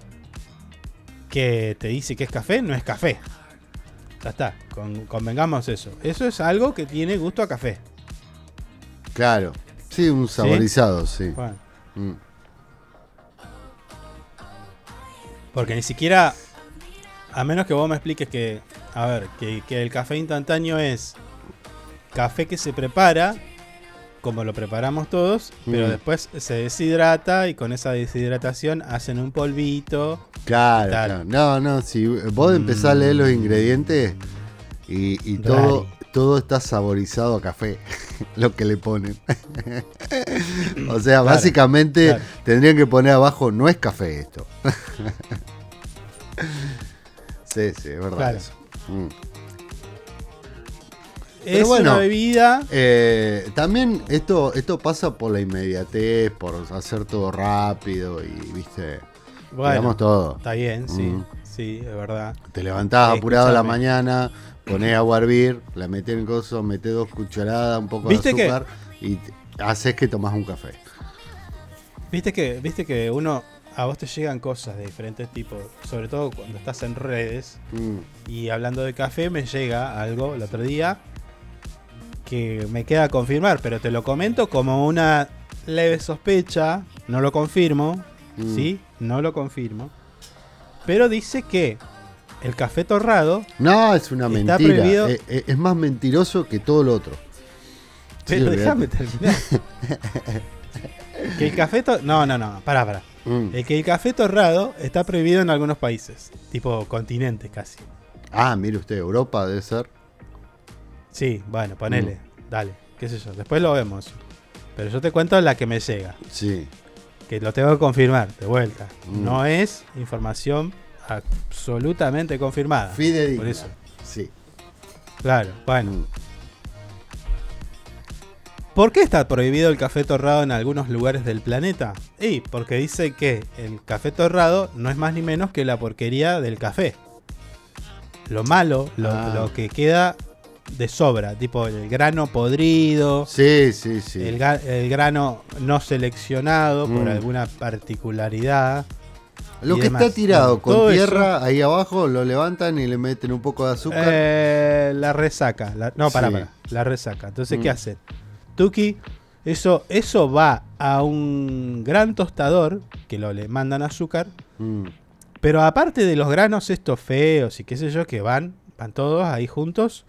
que te dice que es café, no es café. Ya está, con- convengamos eso. Eso es algo que tiene gusto a café. Claro. Sí, un saborizado, sí. Bueno, Mm. porque ni siquiera, a menos que vos me expliques que, a ver, que, que el café instantáneo es café que se prepara, como lo preparamos todos, pero Mm. después se deshidrata y con esa deshidratación hacen un polvito. Claro, claro. No, no, si vos empezás a leer los ingredientes y, y todo, todo está saborizado a café, lo que le ponen. o sea, Claro, básicamente claro. tendrían que poner abajo, no es café esto. sí, sí, es verdad. Claro. eso. Mm. Es bueno, una bebida. Eh, también esto, esto pasa por la inmediatez, por hacer todo rápido y, viste, Bueno, digamos todo. Está bien, sí. Mm. Sí, es verdad. Te levantás apurado a la mañana, ponés agua a hervir, la metés en el coso, metés dos cucharadas, un poco de ¿Viste que- azúcar y te- haces que tomás un café. Viste que, viste que uno a vos te llegan cosas de diferentes tipos, sobre todo cuando estás en redes. Mm. Y hablando de café, me llega algo el otro día que me queda confirmar, pero te lo comento como una leve sospecha, no lo confirmo, Mm. ¿sí? No lo confirmo. Pero dice que el café torrado, No, es una mentira. prohibido. Eh, eh, es más mentiroso que todo lo otro. pero déjame terminar. que el café to- No, no, no, pará, pará. Mm. El que el café torrado está prohibido en algunos países, tipo continentes casi. Ah, mire usted, Europa debe ser. Sí, bueno, ponele, Mm. dale, qué sé yo, después lo vemos. Pero yo te cuento la que me llega, Sí. que lo tengo que confirmar, de vuelta. Mm. No es información absolutamente confirmada. Fidedigna. Por eso, Sí. claro, bueno. Mm. ¿Por qué está prohibido el café torrado en algunos lugares del planeta? Y porque dice que el café torrado no es más ni menos que la porquería del café. Lo malo, lo, Ah. lo que queda de sobra, tipo el grano podrido, Sí, sí, sí. el, el grano no seleccionado por Mm. alguna particularidad. Lo que demás. está tirado con todo tierra ahí abajo lo levantan y le meten un poco de azúcar. Eh, la resaca. la- no, para, Sí. para. La resaca. Entonces, Mm. ¿qué hacen? Tuki, eso, eso va a un gran tostador que lo le mandan azúcar. Mm. Pero aparte de los granos estos feos y qué sé yo, que van, van todos ahí juntos,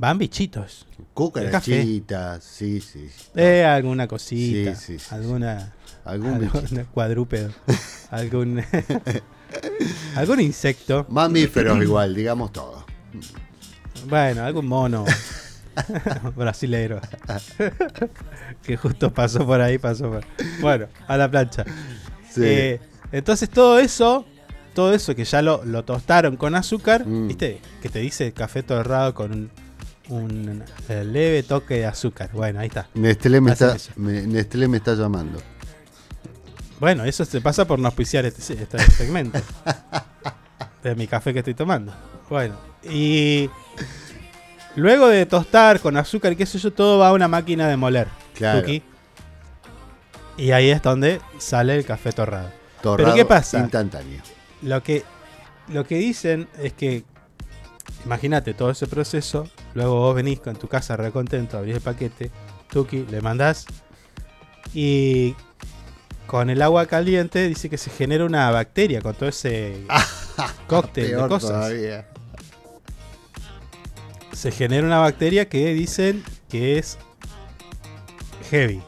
van bichitos. Cucarachitas, sí, sí. Eh, alguna cosita. Sí, sí, sí, alguna. Algún algún cuadrúpedo. algún. algún insecto. Mamíferos igual, digamos todo. Bueno, algún mono brasilero que justo pasó por ahí, pasó por... Bueno, a la plancha. Sí. Eh, entonces todo eso, todo eso que ya lo, lo tostaron con azúcar, Mm. ¿viste? Que te dice café torrado con un, un, eh, leve toque de azúcar. Bueno, ahí está. Nestlé me, está, me- Nestlé me está llamando. Bueno, eso se pasa por no auspiciar este, este segmento. de mi café que estoy tomando. Bueno, y luego de tostar con azúcar y qué sé yo, todo va a una máquina de moler. Claro. Tuki. Y ahí es donde sale el café torrado. Torrado Pero ¿qué pasa? Instantáneo. Lo que, lo que dicen es que, imagínate todo ese proceso, luego vos venís con tu casa recontento, abrís el paquete, Tuki, le mandás y con el agua caliente dice que se genera una bacteria con todo ese cóctel de cosas. todavía. Se genera una bacteria que dicen que es heavy.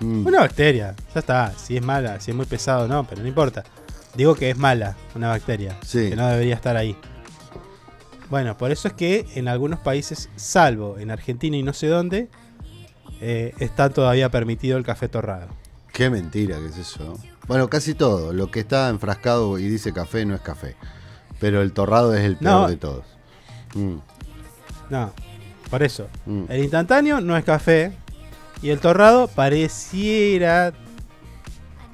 Mm. Una bacteria, ya está. Si es mala, si es muy pesado, no, pero no importa. Digo que es mala una bacteria. Sí. Que no debería estar ahí. Bueno, por eso es que en algunos países, salvo en Argentina y no sé dónde, eh, está todavía permitido el café torrado. Qué mentira que es eso. Bueno, casi todo. Lo que está enfrascado y dice café no es café. Pero el torrado es el peor No. de todos. Mm. No, por eso. Mm. El instantáneo no es café y el torrado pareciera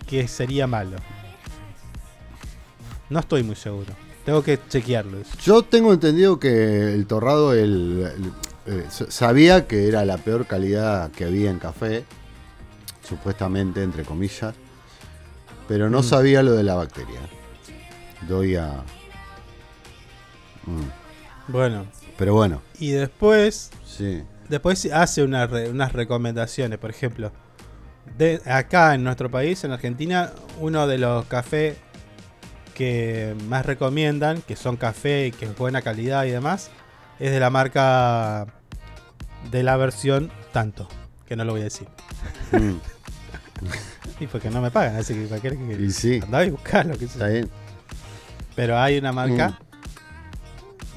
que sería malo. No estoy muy seguro. Tengo que chequearlo. Yo tengo entendido que el torrado, el, el- eh, sabía que era la peor calidad que había en café, supuestamente, entre comillas, pero no Mm. sabía lo de la bacteria. Doy a... Mm. Bueno, Pero bueno, y después sí. Después hace una re- unas recomendaciones, por ejemplo. De, acá en nuestro país, en Argentina, uno de los cafés que más recomiendan, que son café, que es buena calidad y demás, es de la marca de la versión tanto, que no lo voy a decir. Mm. Y porque no me pagan, así que cualquier que Y sí. andá y buscalo, que Está bien. Pero hay una marca.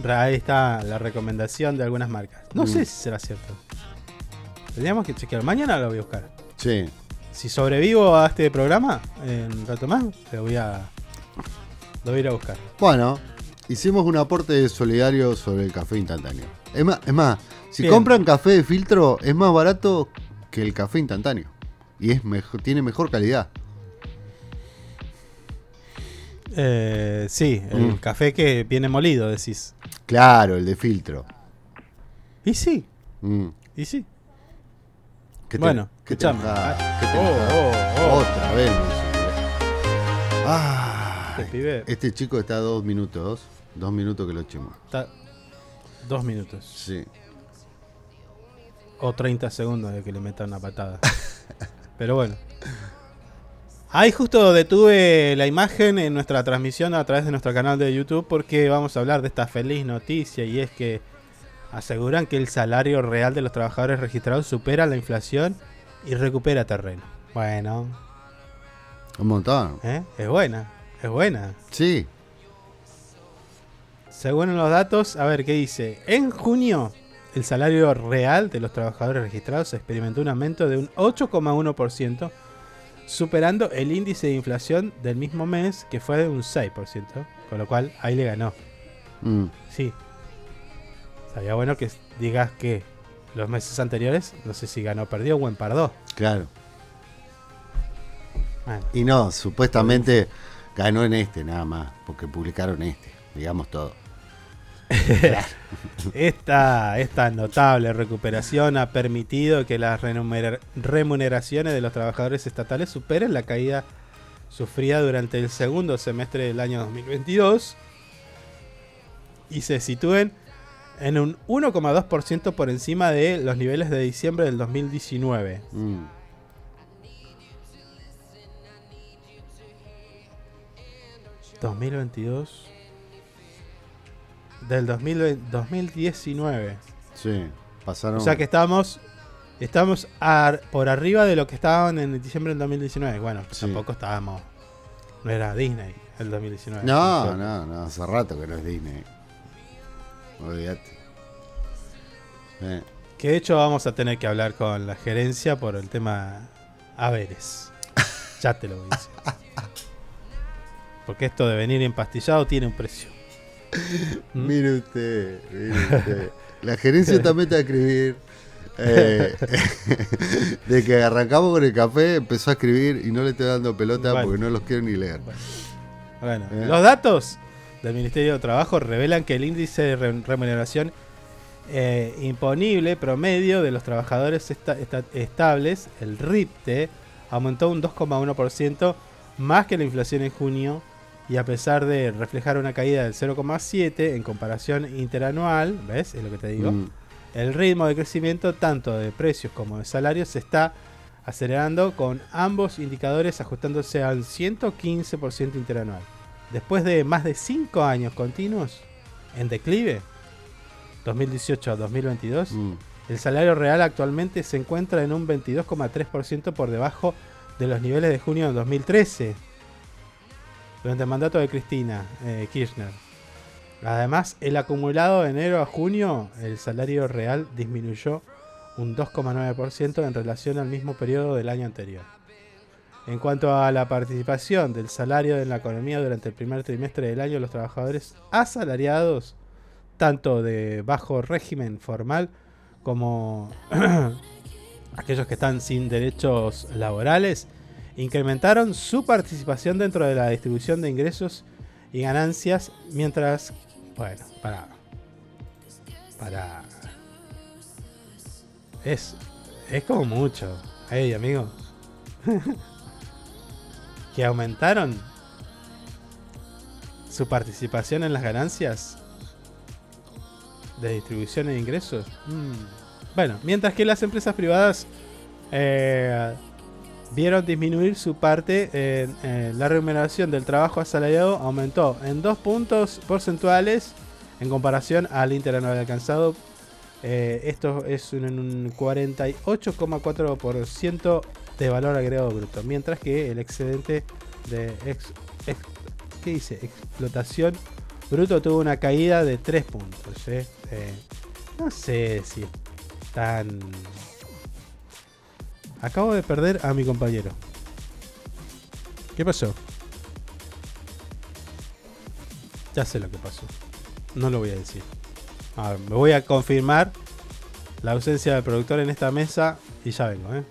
Mm. Ahí está la recomendación de algunas marcas. No Mm. sé si será cierto. Tendríamos que chequear. Mañana lo voy a buscar. Sí. Si sobrevivo a este programa, en un rato más, lo voy a. Lo voy a ir a buscar. Bueno, hicimos un aporte solidario sobre el café instantáneo. Es más, es más si Bien. compran café de filtro, es más barato que el café instantáneo. Y es mejor, tiene mejor calidad. Eh, sí, el Mm. café que viene molido, decís. Claro, el de filtro. Y sí, Mm. y sí. ¿Qué te- bueno, qué te? Ah, ¿Qué te oh, oh, oh. Otra vez. Ah, Este pibe este chico está a dos minutos. Dos minutos que lo echemos. está dos minutos. Sí. O 30 segundos de que le meta una patada. Pero bueno. Ahí justo detuve la imagen en nuestra transmisión a través de nuestro canal de YouTube porque vamos a hablar de esta feliz noticia y es que aseguran que el salario real de los trabajadores registrados supera la inflación y recupera terreno. Bueno, Un montón. ¿eh? es buena, es buena. Sí. Según los datos, a ver qué dice. En junio, el salario real de los trabajadores registrados experimentó un aumento de un 8,1%, superando el índice de inflación del mismo mes, que fue de un 6%, con lo cual ahí le ganó. Mm. Sí. Estaría bueno que digas que los meses anteriores, no sé si ganó perdió o empardó. Claro. Bueno. Y no, supuestamente ganó en este nada más, porque publicaron este, digamos todo. Esta, esta notable recuperación ha permitido que las remunera- remuneraciones de los trabajadores estatales superen la caída sufrida durante el segundo semestre del año 2022 y se sitúen en un 1,2% por encima de los niveles de diciembre del 2019. Mm. ¿2022? Del 2020 2019. Sí, pasaron. O sea que estamos ar- por arriba de lo que estaban en diciembre del 2019. Bueno, Sí. tampoco estábamos. No era Disney el 2019. No, no, no, hace rato que no es Disney. Olvídate. Eh, Que de hecho vamos a tener que hablar con la gerencia por el tema haberes. ya te lo voy a decir. Porque esto de venir empastillado tiene un precio. ¿Mm? Mire usted, mire usted. La gerencia está meta a escribir. eh, de que arrancamos con el café, empezó a escribir y no le estoy dando pelota Bueno. porque no los quiero ni leer. Bueno, Eh. los datos del Ministerio de Trabajo revelan que el índice de re- remuneración eh, imponible promedio de los trabajadores esta- esta- estables, el RIPTE, aumentó un 2,1% más que la inflación en junio y a pesar de reflejar una caída del 0,7 en comparación interanual, ¿ves? Es lo que te digo. Mm. El ritmo de crecimiento tanto de precios como de salarios se está acelerando con ambos indicadores ajustándose al 115% interanual. Después de más de 5 años continuos en declive, 2018 a 2022, Mm. el salario real actualmente se encuentra en un 22,3% por debajo de los niveles de junio de 2013, durante el mandato de Cristina eh, Kirchner. Además, el acumulado de enero a junio, el salario real disminuyó un 2,9% en relación al mismo periodo del año anterior. En cuanto a la participación del salario en la economía durante el primer trimestre del año, los trabajadores asalariados, tanto de bajo régimen formal como aquellos que están sin derechos laborales, incrementaron su participación dentro de la distribución de ingresos y ganancias, mientras, bueno, para, para, es, es como mucho, hey amigo, que aumentaron su participación en las ganancias de distribución de ingresos. Mm. Bueno, mientras que las empresas privadas eh, vieron disminuir su parte, eh, eh, la remuneración del trabajo asalariado aumentó en dos puntos porcentuales en comparación al interanual alcanzado. Eh, esto es un, un 48,4% de valor agregado bruto, mientras que el excedente de ex- ¿qué dice? explotación bruto tuvo una caída de 3 puntos. ¿eh? Eh, no sé si tan... Acabo de perder a mi compañero. ¿Qué pasó? Ya sé lo que pasó. No lo voy a decir. A ver, me voy a confirmar la ausencia del productor en esta mesa y ya vengo, ¿eh?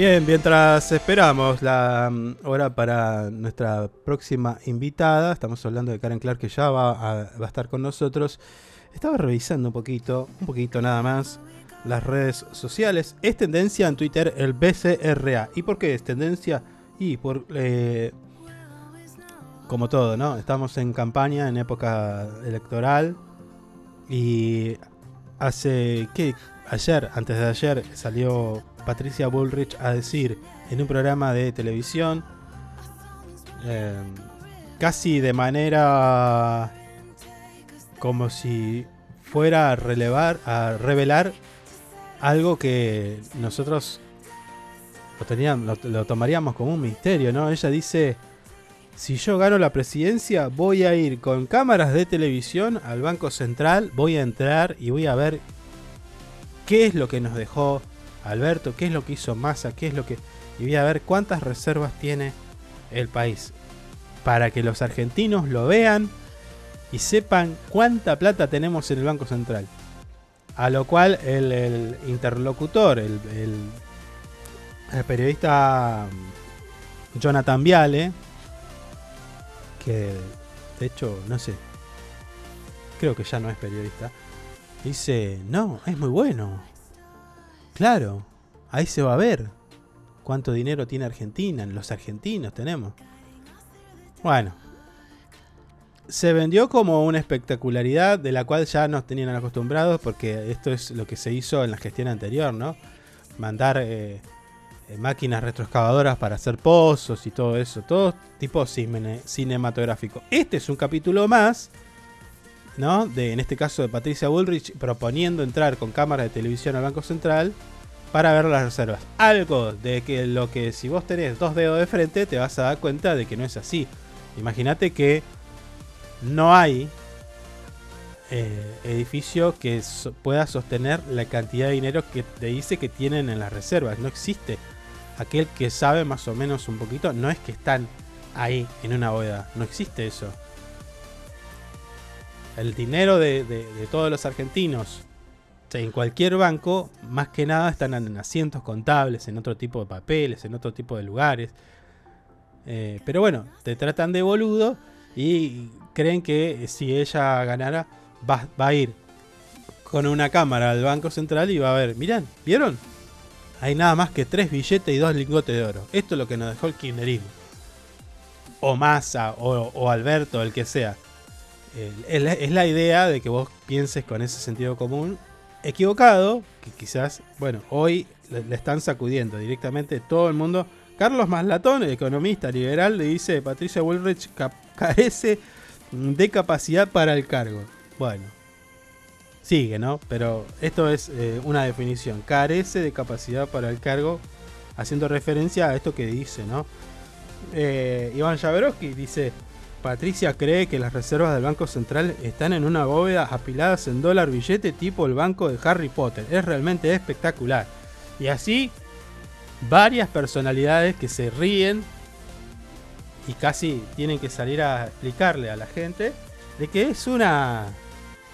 Bien, mientras esperamos la mm, hora para nuestra próxima invitada, estamos hablando de Karen Clark que ya va a, estar con nosotros. Estaba revisando un poquito, un poquito nada más, las redes sociales. Es tendencia en Twitter el BCRA. ¿Y por qué es tendencia? Y por, eh, como todo, ¿no? Estamos en campaña, en época electoral. Y hace, ¿qué? Ayer, antes de ayer, salió Patricia Bullrich a decir en un programa de televisión, eh, casi de manera como si fuera a relevar, a revelar algo que nosotros lo, teníamos, lo tomaríamos como un misterio, ¿no? Ella dice, si yo gano la presidencia, voy a ir con cámaras de televisión al Banco Central, voy a entrar y voy a ver qué es lo que nos dejó Alberto, qué es lo que hizo Massa, qué es lo que... Y voy a ver cuántas reservas tiene el país. Para que los argentinos lo vean y sepan cuánta plata tenemos en el Banco Central. A lo cual el, interlocutor, el, el- el periodista Jonathan Viale, que de hecho, no sé, creo que ya no es periodista, dice, no, es muy bueno. Claro, ahí se va a ver cuánto dinero tiene Argentina, los argentinos tenemos. Bueno, se vendió como una espectacularidad de la cual ya nos tenían acostumbrados porque esto es lo que se hizo en la gestión anterior, ¿no? Mandar eh, eh, máquinas retroexcavadoras para hacer pozos y todo eso, todo tipo cine- cinematográfico. Este es un capítulo más, ¿no? De, en este caso de Patricia Bullrich proponiendo entrar con cámaras de televisión al Banco Central para ver las reservas. Algo de que lo que si vos tenés dos dedos de frente te vas a dar cuenta de que no es así. Imagínate que no hay eh, edificio que pueda sostener la cantidad de dinero que te dice que tienen en las reservas. No existe. Aquel que sabe más o menos un poquito, no es que están ahí en una bóveda. No existe eso. El dinero de, todos los argentinos en cualquier banco, más que nada están en asientos contables, en otro tipo de papeles, en otro tipo de lugares. Eh, pero bueno, te tratan de boludo y creen que si ella ganara, va, a ir con una cámara al Banco Central y va a ver, miran, ¿vieron? Hay nada más que tres billetes y dos lingotes de oro. Esto es lo que nos dejó el kirchnerismo. O Massa, o, o Alberto, el que sea. Eh, es la- idea de que vos pienses con ese sentido común equivocado, que quizás, bueno, hoy le, están sacudiendo directamente todo el mundo Carlos Maslatón, economista liberal, le dice Patricia cap- carece de capacidad para el cargo. Bueno, sigue, ¿no? Pero esto es eh, una definición. Carece de capacidad para el cargo, haciendo referencia a esto que dice, ¿no? Eh, Iván Jabrowski dice, Patricia cree que las reservas del Banco Central están en una bóveda apiladas en dólar billete tipo el banco de Harry Potter. Es realmente espectacular. Y así, varias personalidades que se ríen y casi tienen que salir a explicarle a la gente de que es una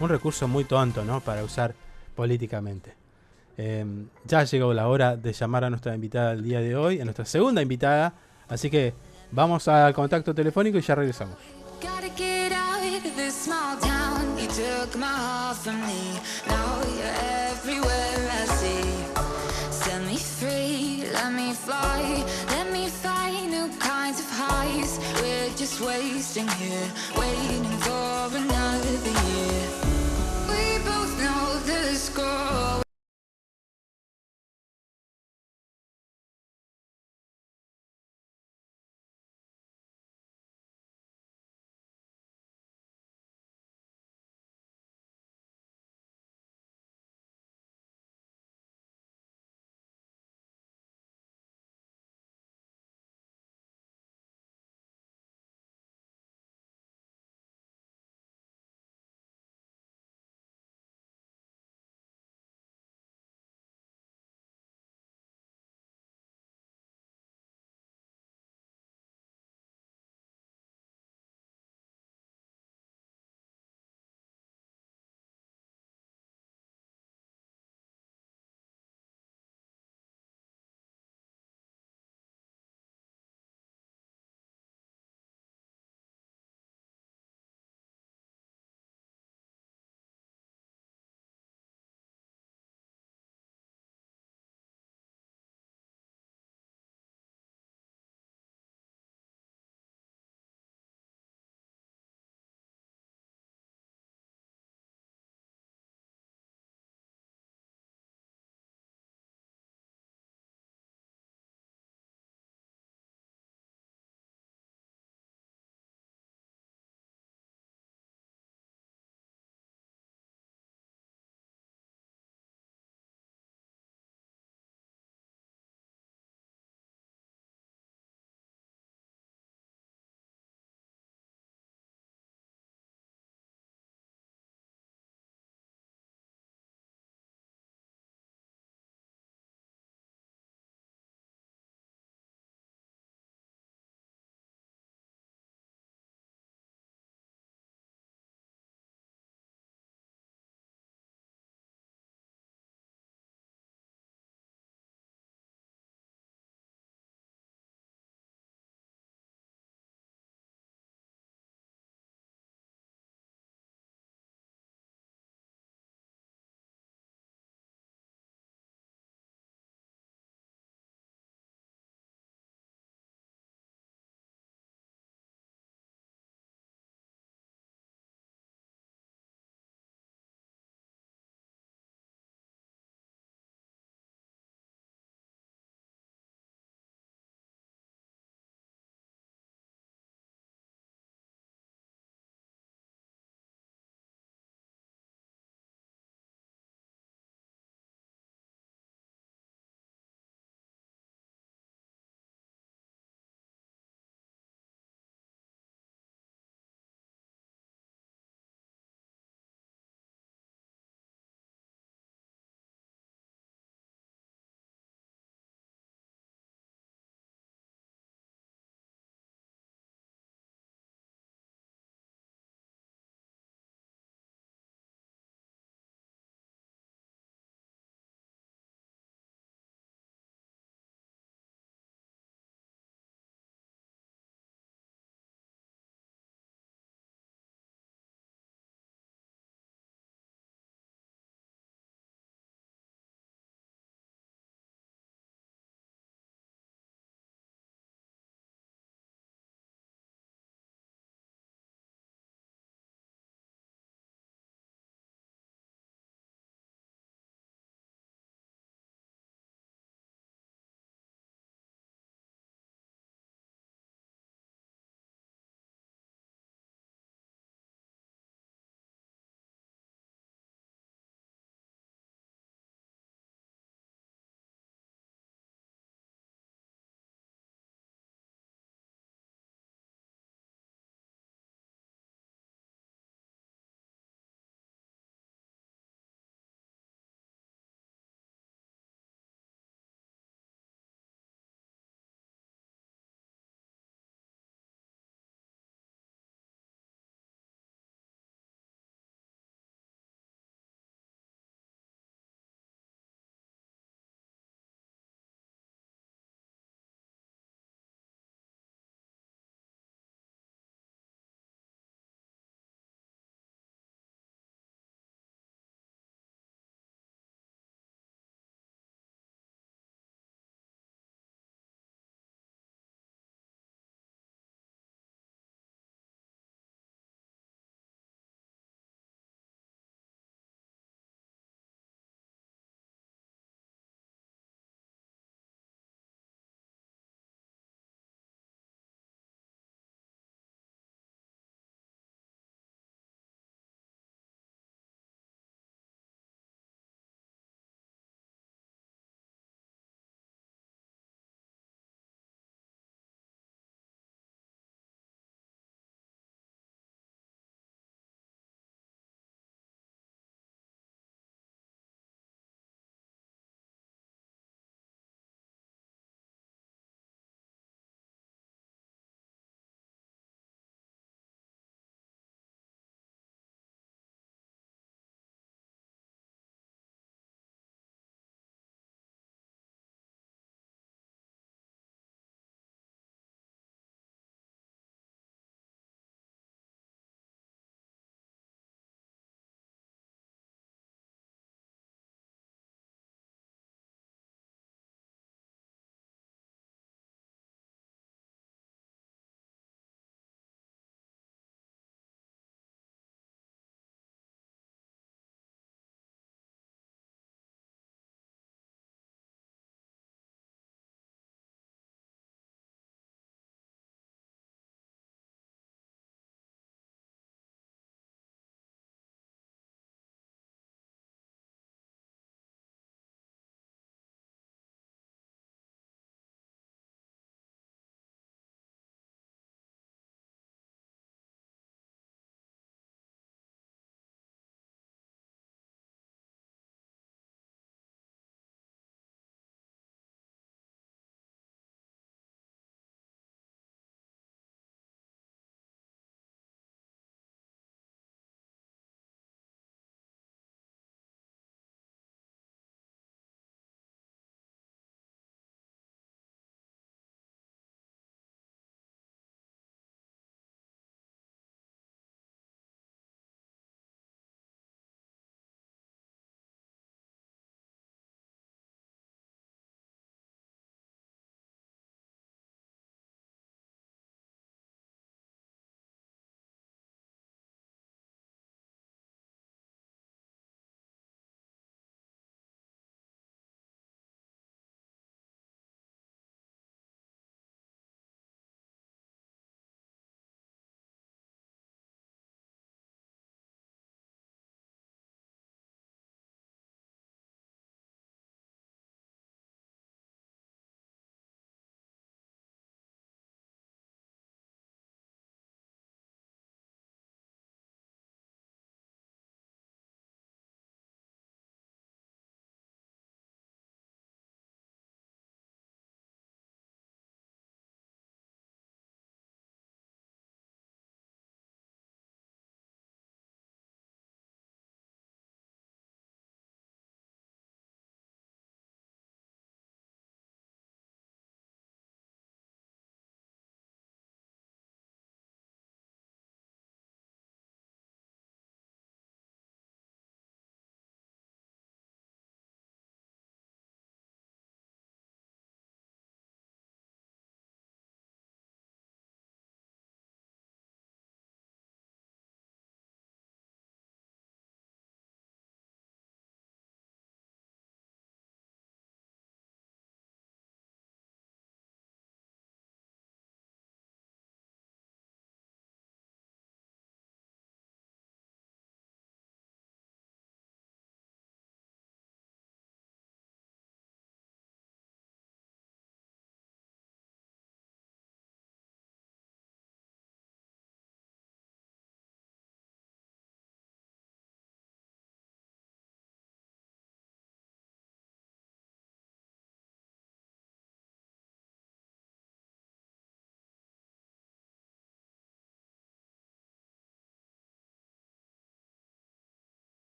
un recurso muy tonto, ¿no? Para usar políticamente. Eh, ya llegó la hora de llamar a nuestra invitada del día de hoy, a nuestra segunda invitada. Así que vamos al contacto telefónico y ya regresamos. Gotta get out of this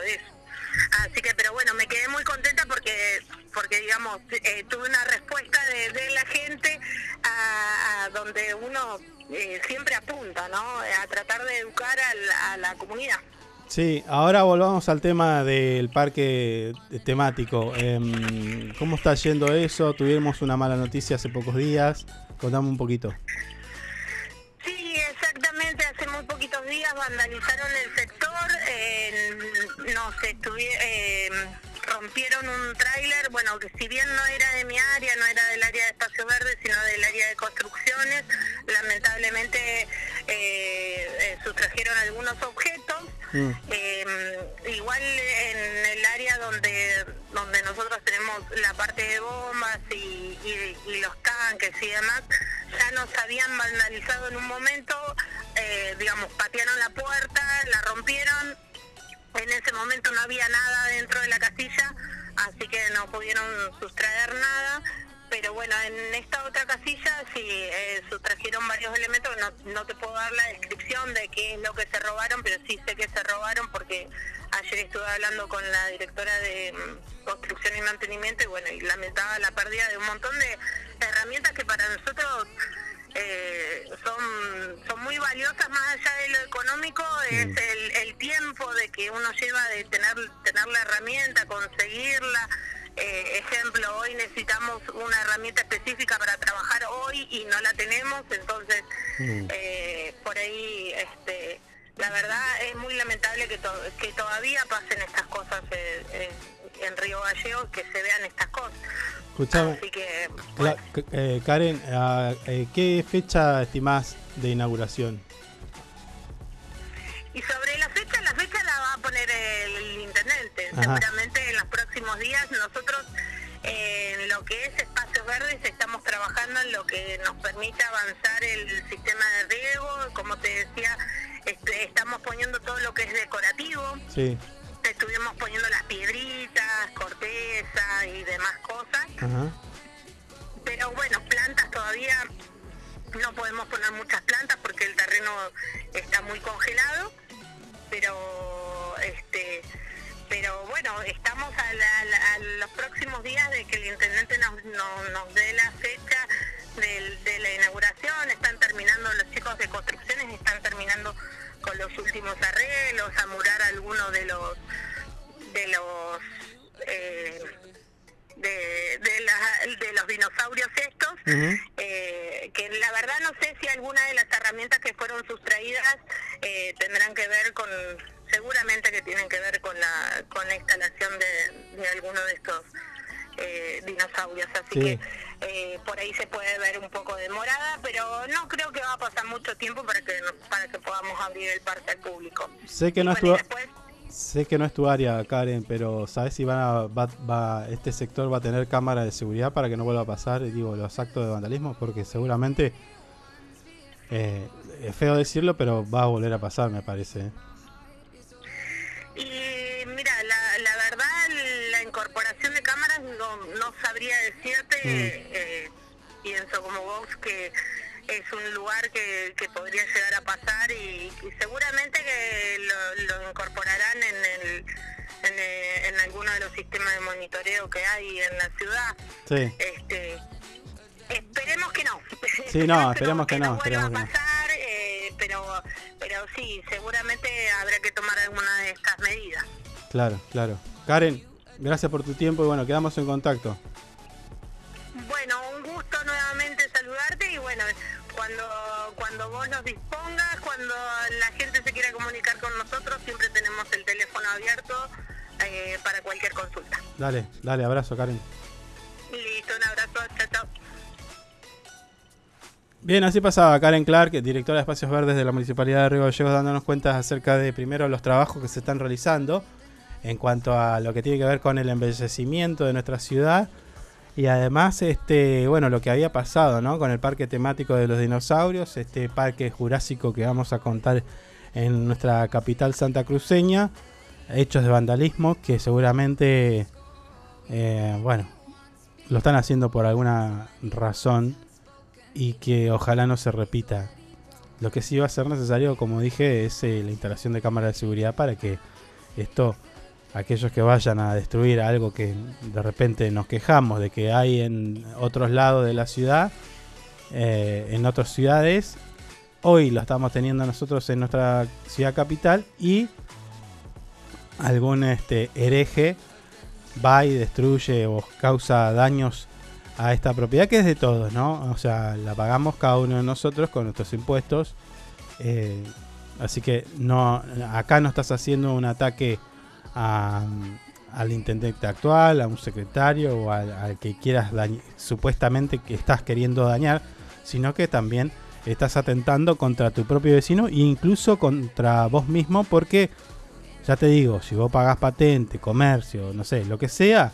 de eso. Así que, pero bueno, me quedé muy contenta porque, porque digamos, eh, tuve una respuesta de, de la gente a, a donde uno eh, siempre apunta, ¿no? A tratar de educar a la comunidad. Sí, ahora volvamos al tema del parque temático. Em, ¿Cómo está yendo eso? Tuvimos una mala noticia hace pocos días. Contame un poquito. Sí, exactamente. Hace muy poquitos días vandalizaron el sector, eh, nos eh, rompieron un tráiler, bueno, que si bien no era de mi área, no era del área de espacios verdes, sino del área de construcciones, lamentablemente eh, eh, sustrajeron algunos objetos. Eh, igual en el área donde donde nosotros tenemos la parte de bombas y, y- y los tanques y demás, ya nos habían vandalizado en un momento, eh, digamos, patearon la puerta, la rompieron, en ese momento no había nada dentro de la casilla, así que no pudieron sustraer nada. Pero bueno, en esta otra casilla sí eh, sustrajeron varios elementos. No, no te puedo dar la descripción de qué es lo que se robaron, pero sí sé que se robaron porque ayer estuve hablando con la directora de mm, construcción y mantenimiento y bueno, y lamentaba la pérdida de un montón de herramientas que para nosotros eh, son, son muy valiosas más allá de lo económico, es el, el tiempo de que uno lleva de tener, tener la herramienta, conseguirla. Eh, ejemplo, hoy necesitamos una herramienta específica para trabajar hoy y no la tenemos, entonces eh, por ahí este, la verdad es muy lamentable que, to- que todavía pasen estas cosas eh, eh, en Río Gallegos, que se vean estas cosas. Escuchame, Así que eh, Karen, ah, eh, ¿qué fecha estimás de inauguración? Y sobre la fecha, la fecha la va a poner el intendente. Ajá. Seguramente en los próximos días nosotros eh, en lo que es espacios verdes estamos trabajando en lo que nos permite avanzar el sistema de riego. Como te decía, este, estamos poniendo todo lo que es decorativo. Sí. Estuvimos poniendo las piedritas, corteza y demás cosas. Ajá. Pero bueno, plantas todavía no podemos poner muchas plantas porque el terreno está muy congelado, pero este pero bueno, estamos a, la- a los próximos días de que el intendente nos, no- nos dé la fecha del- de la inauguración, están terminando los chicos de construcciones, están terminando con los últimos arreglos, a murar algunos de los de los eh, de, de, la- de los dinosaurios estos, eh, que la verdad no sé si alguna de las herramientas que fueron sustraídas eh, tendrán que ver con, seguramente que tienen que ver con la, con la instalación de, de alguno de estos eh, dinosaurios, así Sí. que eh, por ahí se puede ver un poco demorada, pero no creo que va a pasar mucho tiempo para que para que podamos abrir el parque al público. Sé que no es tu, después sé que no es tu área, Karen, pero ¿sabes si van a, va, va- este sector va a tener cámara de seguridad para que no vuelva a pasar, digo, los actos de vandalismo? Porque seguramente, eh, es feo decirlo, pero va a volver a pasar, me parece. ¿eh? Y mira, la, la verdad, la incorporación de no, no sabría decirte, eh, pienso como vos que es un lugar que, que podría llegar a pasar y, y seguramente que lo, lo incorporarán en el en, eh, en alguno de los sistemas de monitoreo que hay en la ciudad. Sí. Este, esperemos que no. Sí, no, esperemos que no, vuelva esperemos a que no. pasar, eh, pero, pero sí, seguramente habrá que tomar alguna de estas medidas. Claro, claro. Karen, gracias por tu tiempo y bueno, quedamos en contacto. Bueno, un gusto nuevamente saludarte y bueno, cuando cuando vos nos dispongas, cuando la gente se quiera comunicar con nosotros, siempre tenemos el teléfono abierto eh, para cualquier consulta. Dale, dale, abrazo, Karen. Listo, un abrazo, chao, chao. Bien, así pasaba Karen Clark, directora de Espacios Verdes de la Municipalidad de Río Gallegos, dándonos cuenta acerca de primero los trabajos que se están realizando en cuanto a lo que tiene que ver con el embellecimiento de nuestra ciudad y además este bueno lo que había pasado ¿no? con el parque temático de los dinosaurios, este parque jurásico que vamos a contar en nuestra capital santa cruceña, hechos de vandalismo que seguramente eh, bueno lo están haciendo por alguna razón y que ojalá no se repita. Lo que sí va a ser necesario, como dije, es eh, la instalación de cámaras de seguridad para que esto aquellos que vayan a destruir algo que de repente nos quejamos de que hay en otros lados de la ciudad, eh, en otras ciudades, hoy lo estamos teniendo nosotros en nuestra ciudad capital y algún este, hereje va y destruye o causa daños a esta propiedad que es de todos, ¿no? O sea, la pagamos cada uno de nosotros con nuestros impuestos. Eh, así que no, acá no estás haciendo un ataque al intendente actual, a un secretario o al, que quieras supuestamente que estás queriendo dañar, sino que también estás atentando contra tu propio vecino e incluso contra vos mismo porque ya te digo, si vos pagás patente, comercio, no sé, lo que sea,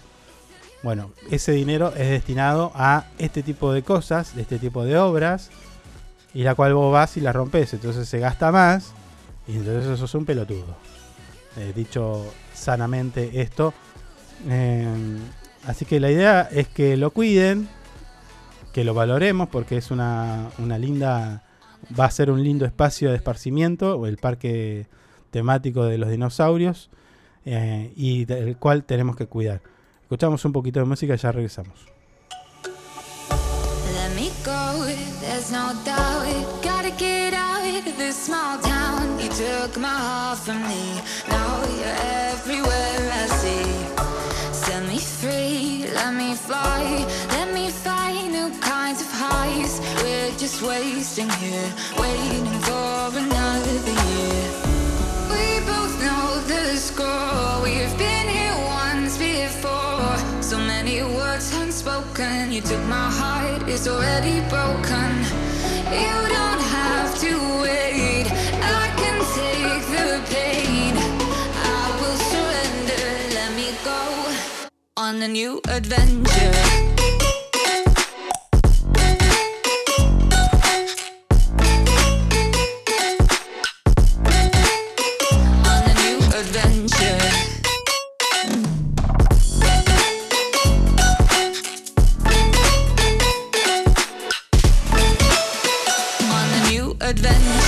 bueno, ese dinero es destinado a este tipo de cosas, este tipo de obras, y la cual vos vas y la rompes, entonces se gasta más, y entonces eso es un pelotudo. Eh, dicho sanamente esto. Eh, así que la idea es que lo cuiden, que lo valoremos, porque es una, una linda, va a ser un lindo espacio de esparcimiento, el parque temático de los dinosaurios, eh, y del cual tenemos que cuidar. Escuchamos un poquito de música y ya regresamos. There's no doubt. Gotta get out of this small town. You took my heart from me, now you're everywhere I see. Set me free, let me fly, let me find new kinds of highs. We're just wasting here, waiting for another year. We both know the score, we've been words unspoken. You took my heart, it's already broken. You don't have to wait. I can take the pain. I will surrender. Let me go on a new adventure. Adventure.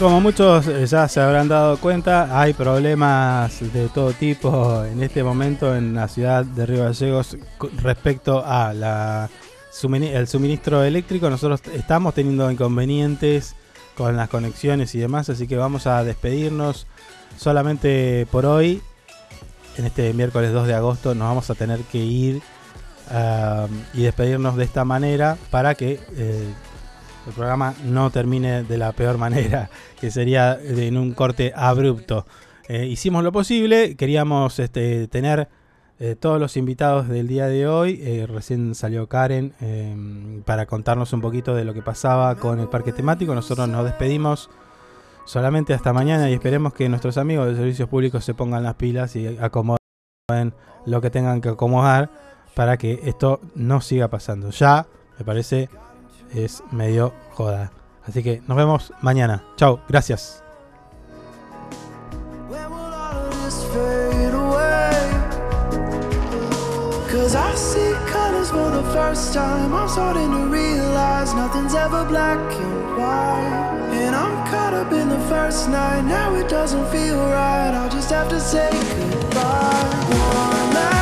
Como muchos eh, ya se habrán dado cuenta, hay problemas de todo tipo en este momento en la ciudad de Río Gallegos respecto a la el suministro eléctrico. Nosotros estamos teniendo inconvenientes con las conexiones y demás, así que vamos a despedirnos solamente por hoy. En este miércoles 2 de agosto nos vamos a tener que ir y despedirnos de esta manera para que eh, el programa no termine de la peor manera, que sería en un corte abrupto. Eh, hicimos lo posible, queríamos este, tener eh, todos los invitados del día de hoy. Eh, recién salió Karen eh, para contarnos un poquito de lo que pasaba con el parque temático. Nosotros nos despedimos solamente hasta mañana y esperemos que nuestros amigos de servicios públicos se pongan las pilas y acomoden lo que tengan que acomodar para que esto no siga pasando. Ya, me parece, es medio joda. Así que nos vemos mañana. Chao, gracias. and I'm caught up in the first night. Now it doesn't feel right. Just have to say goodbye.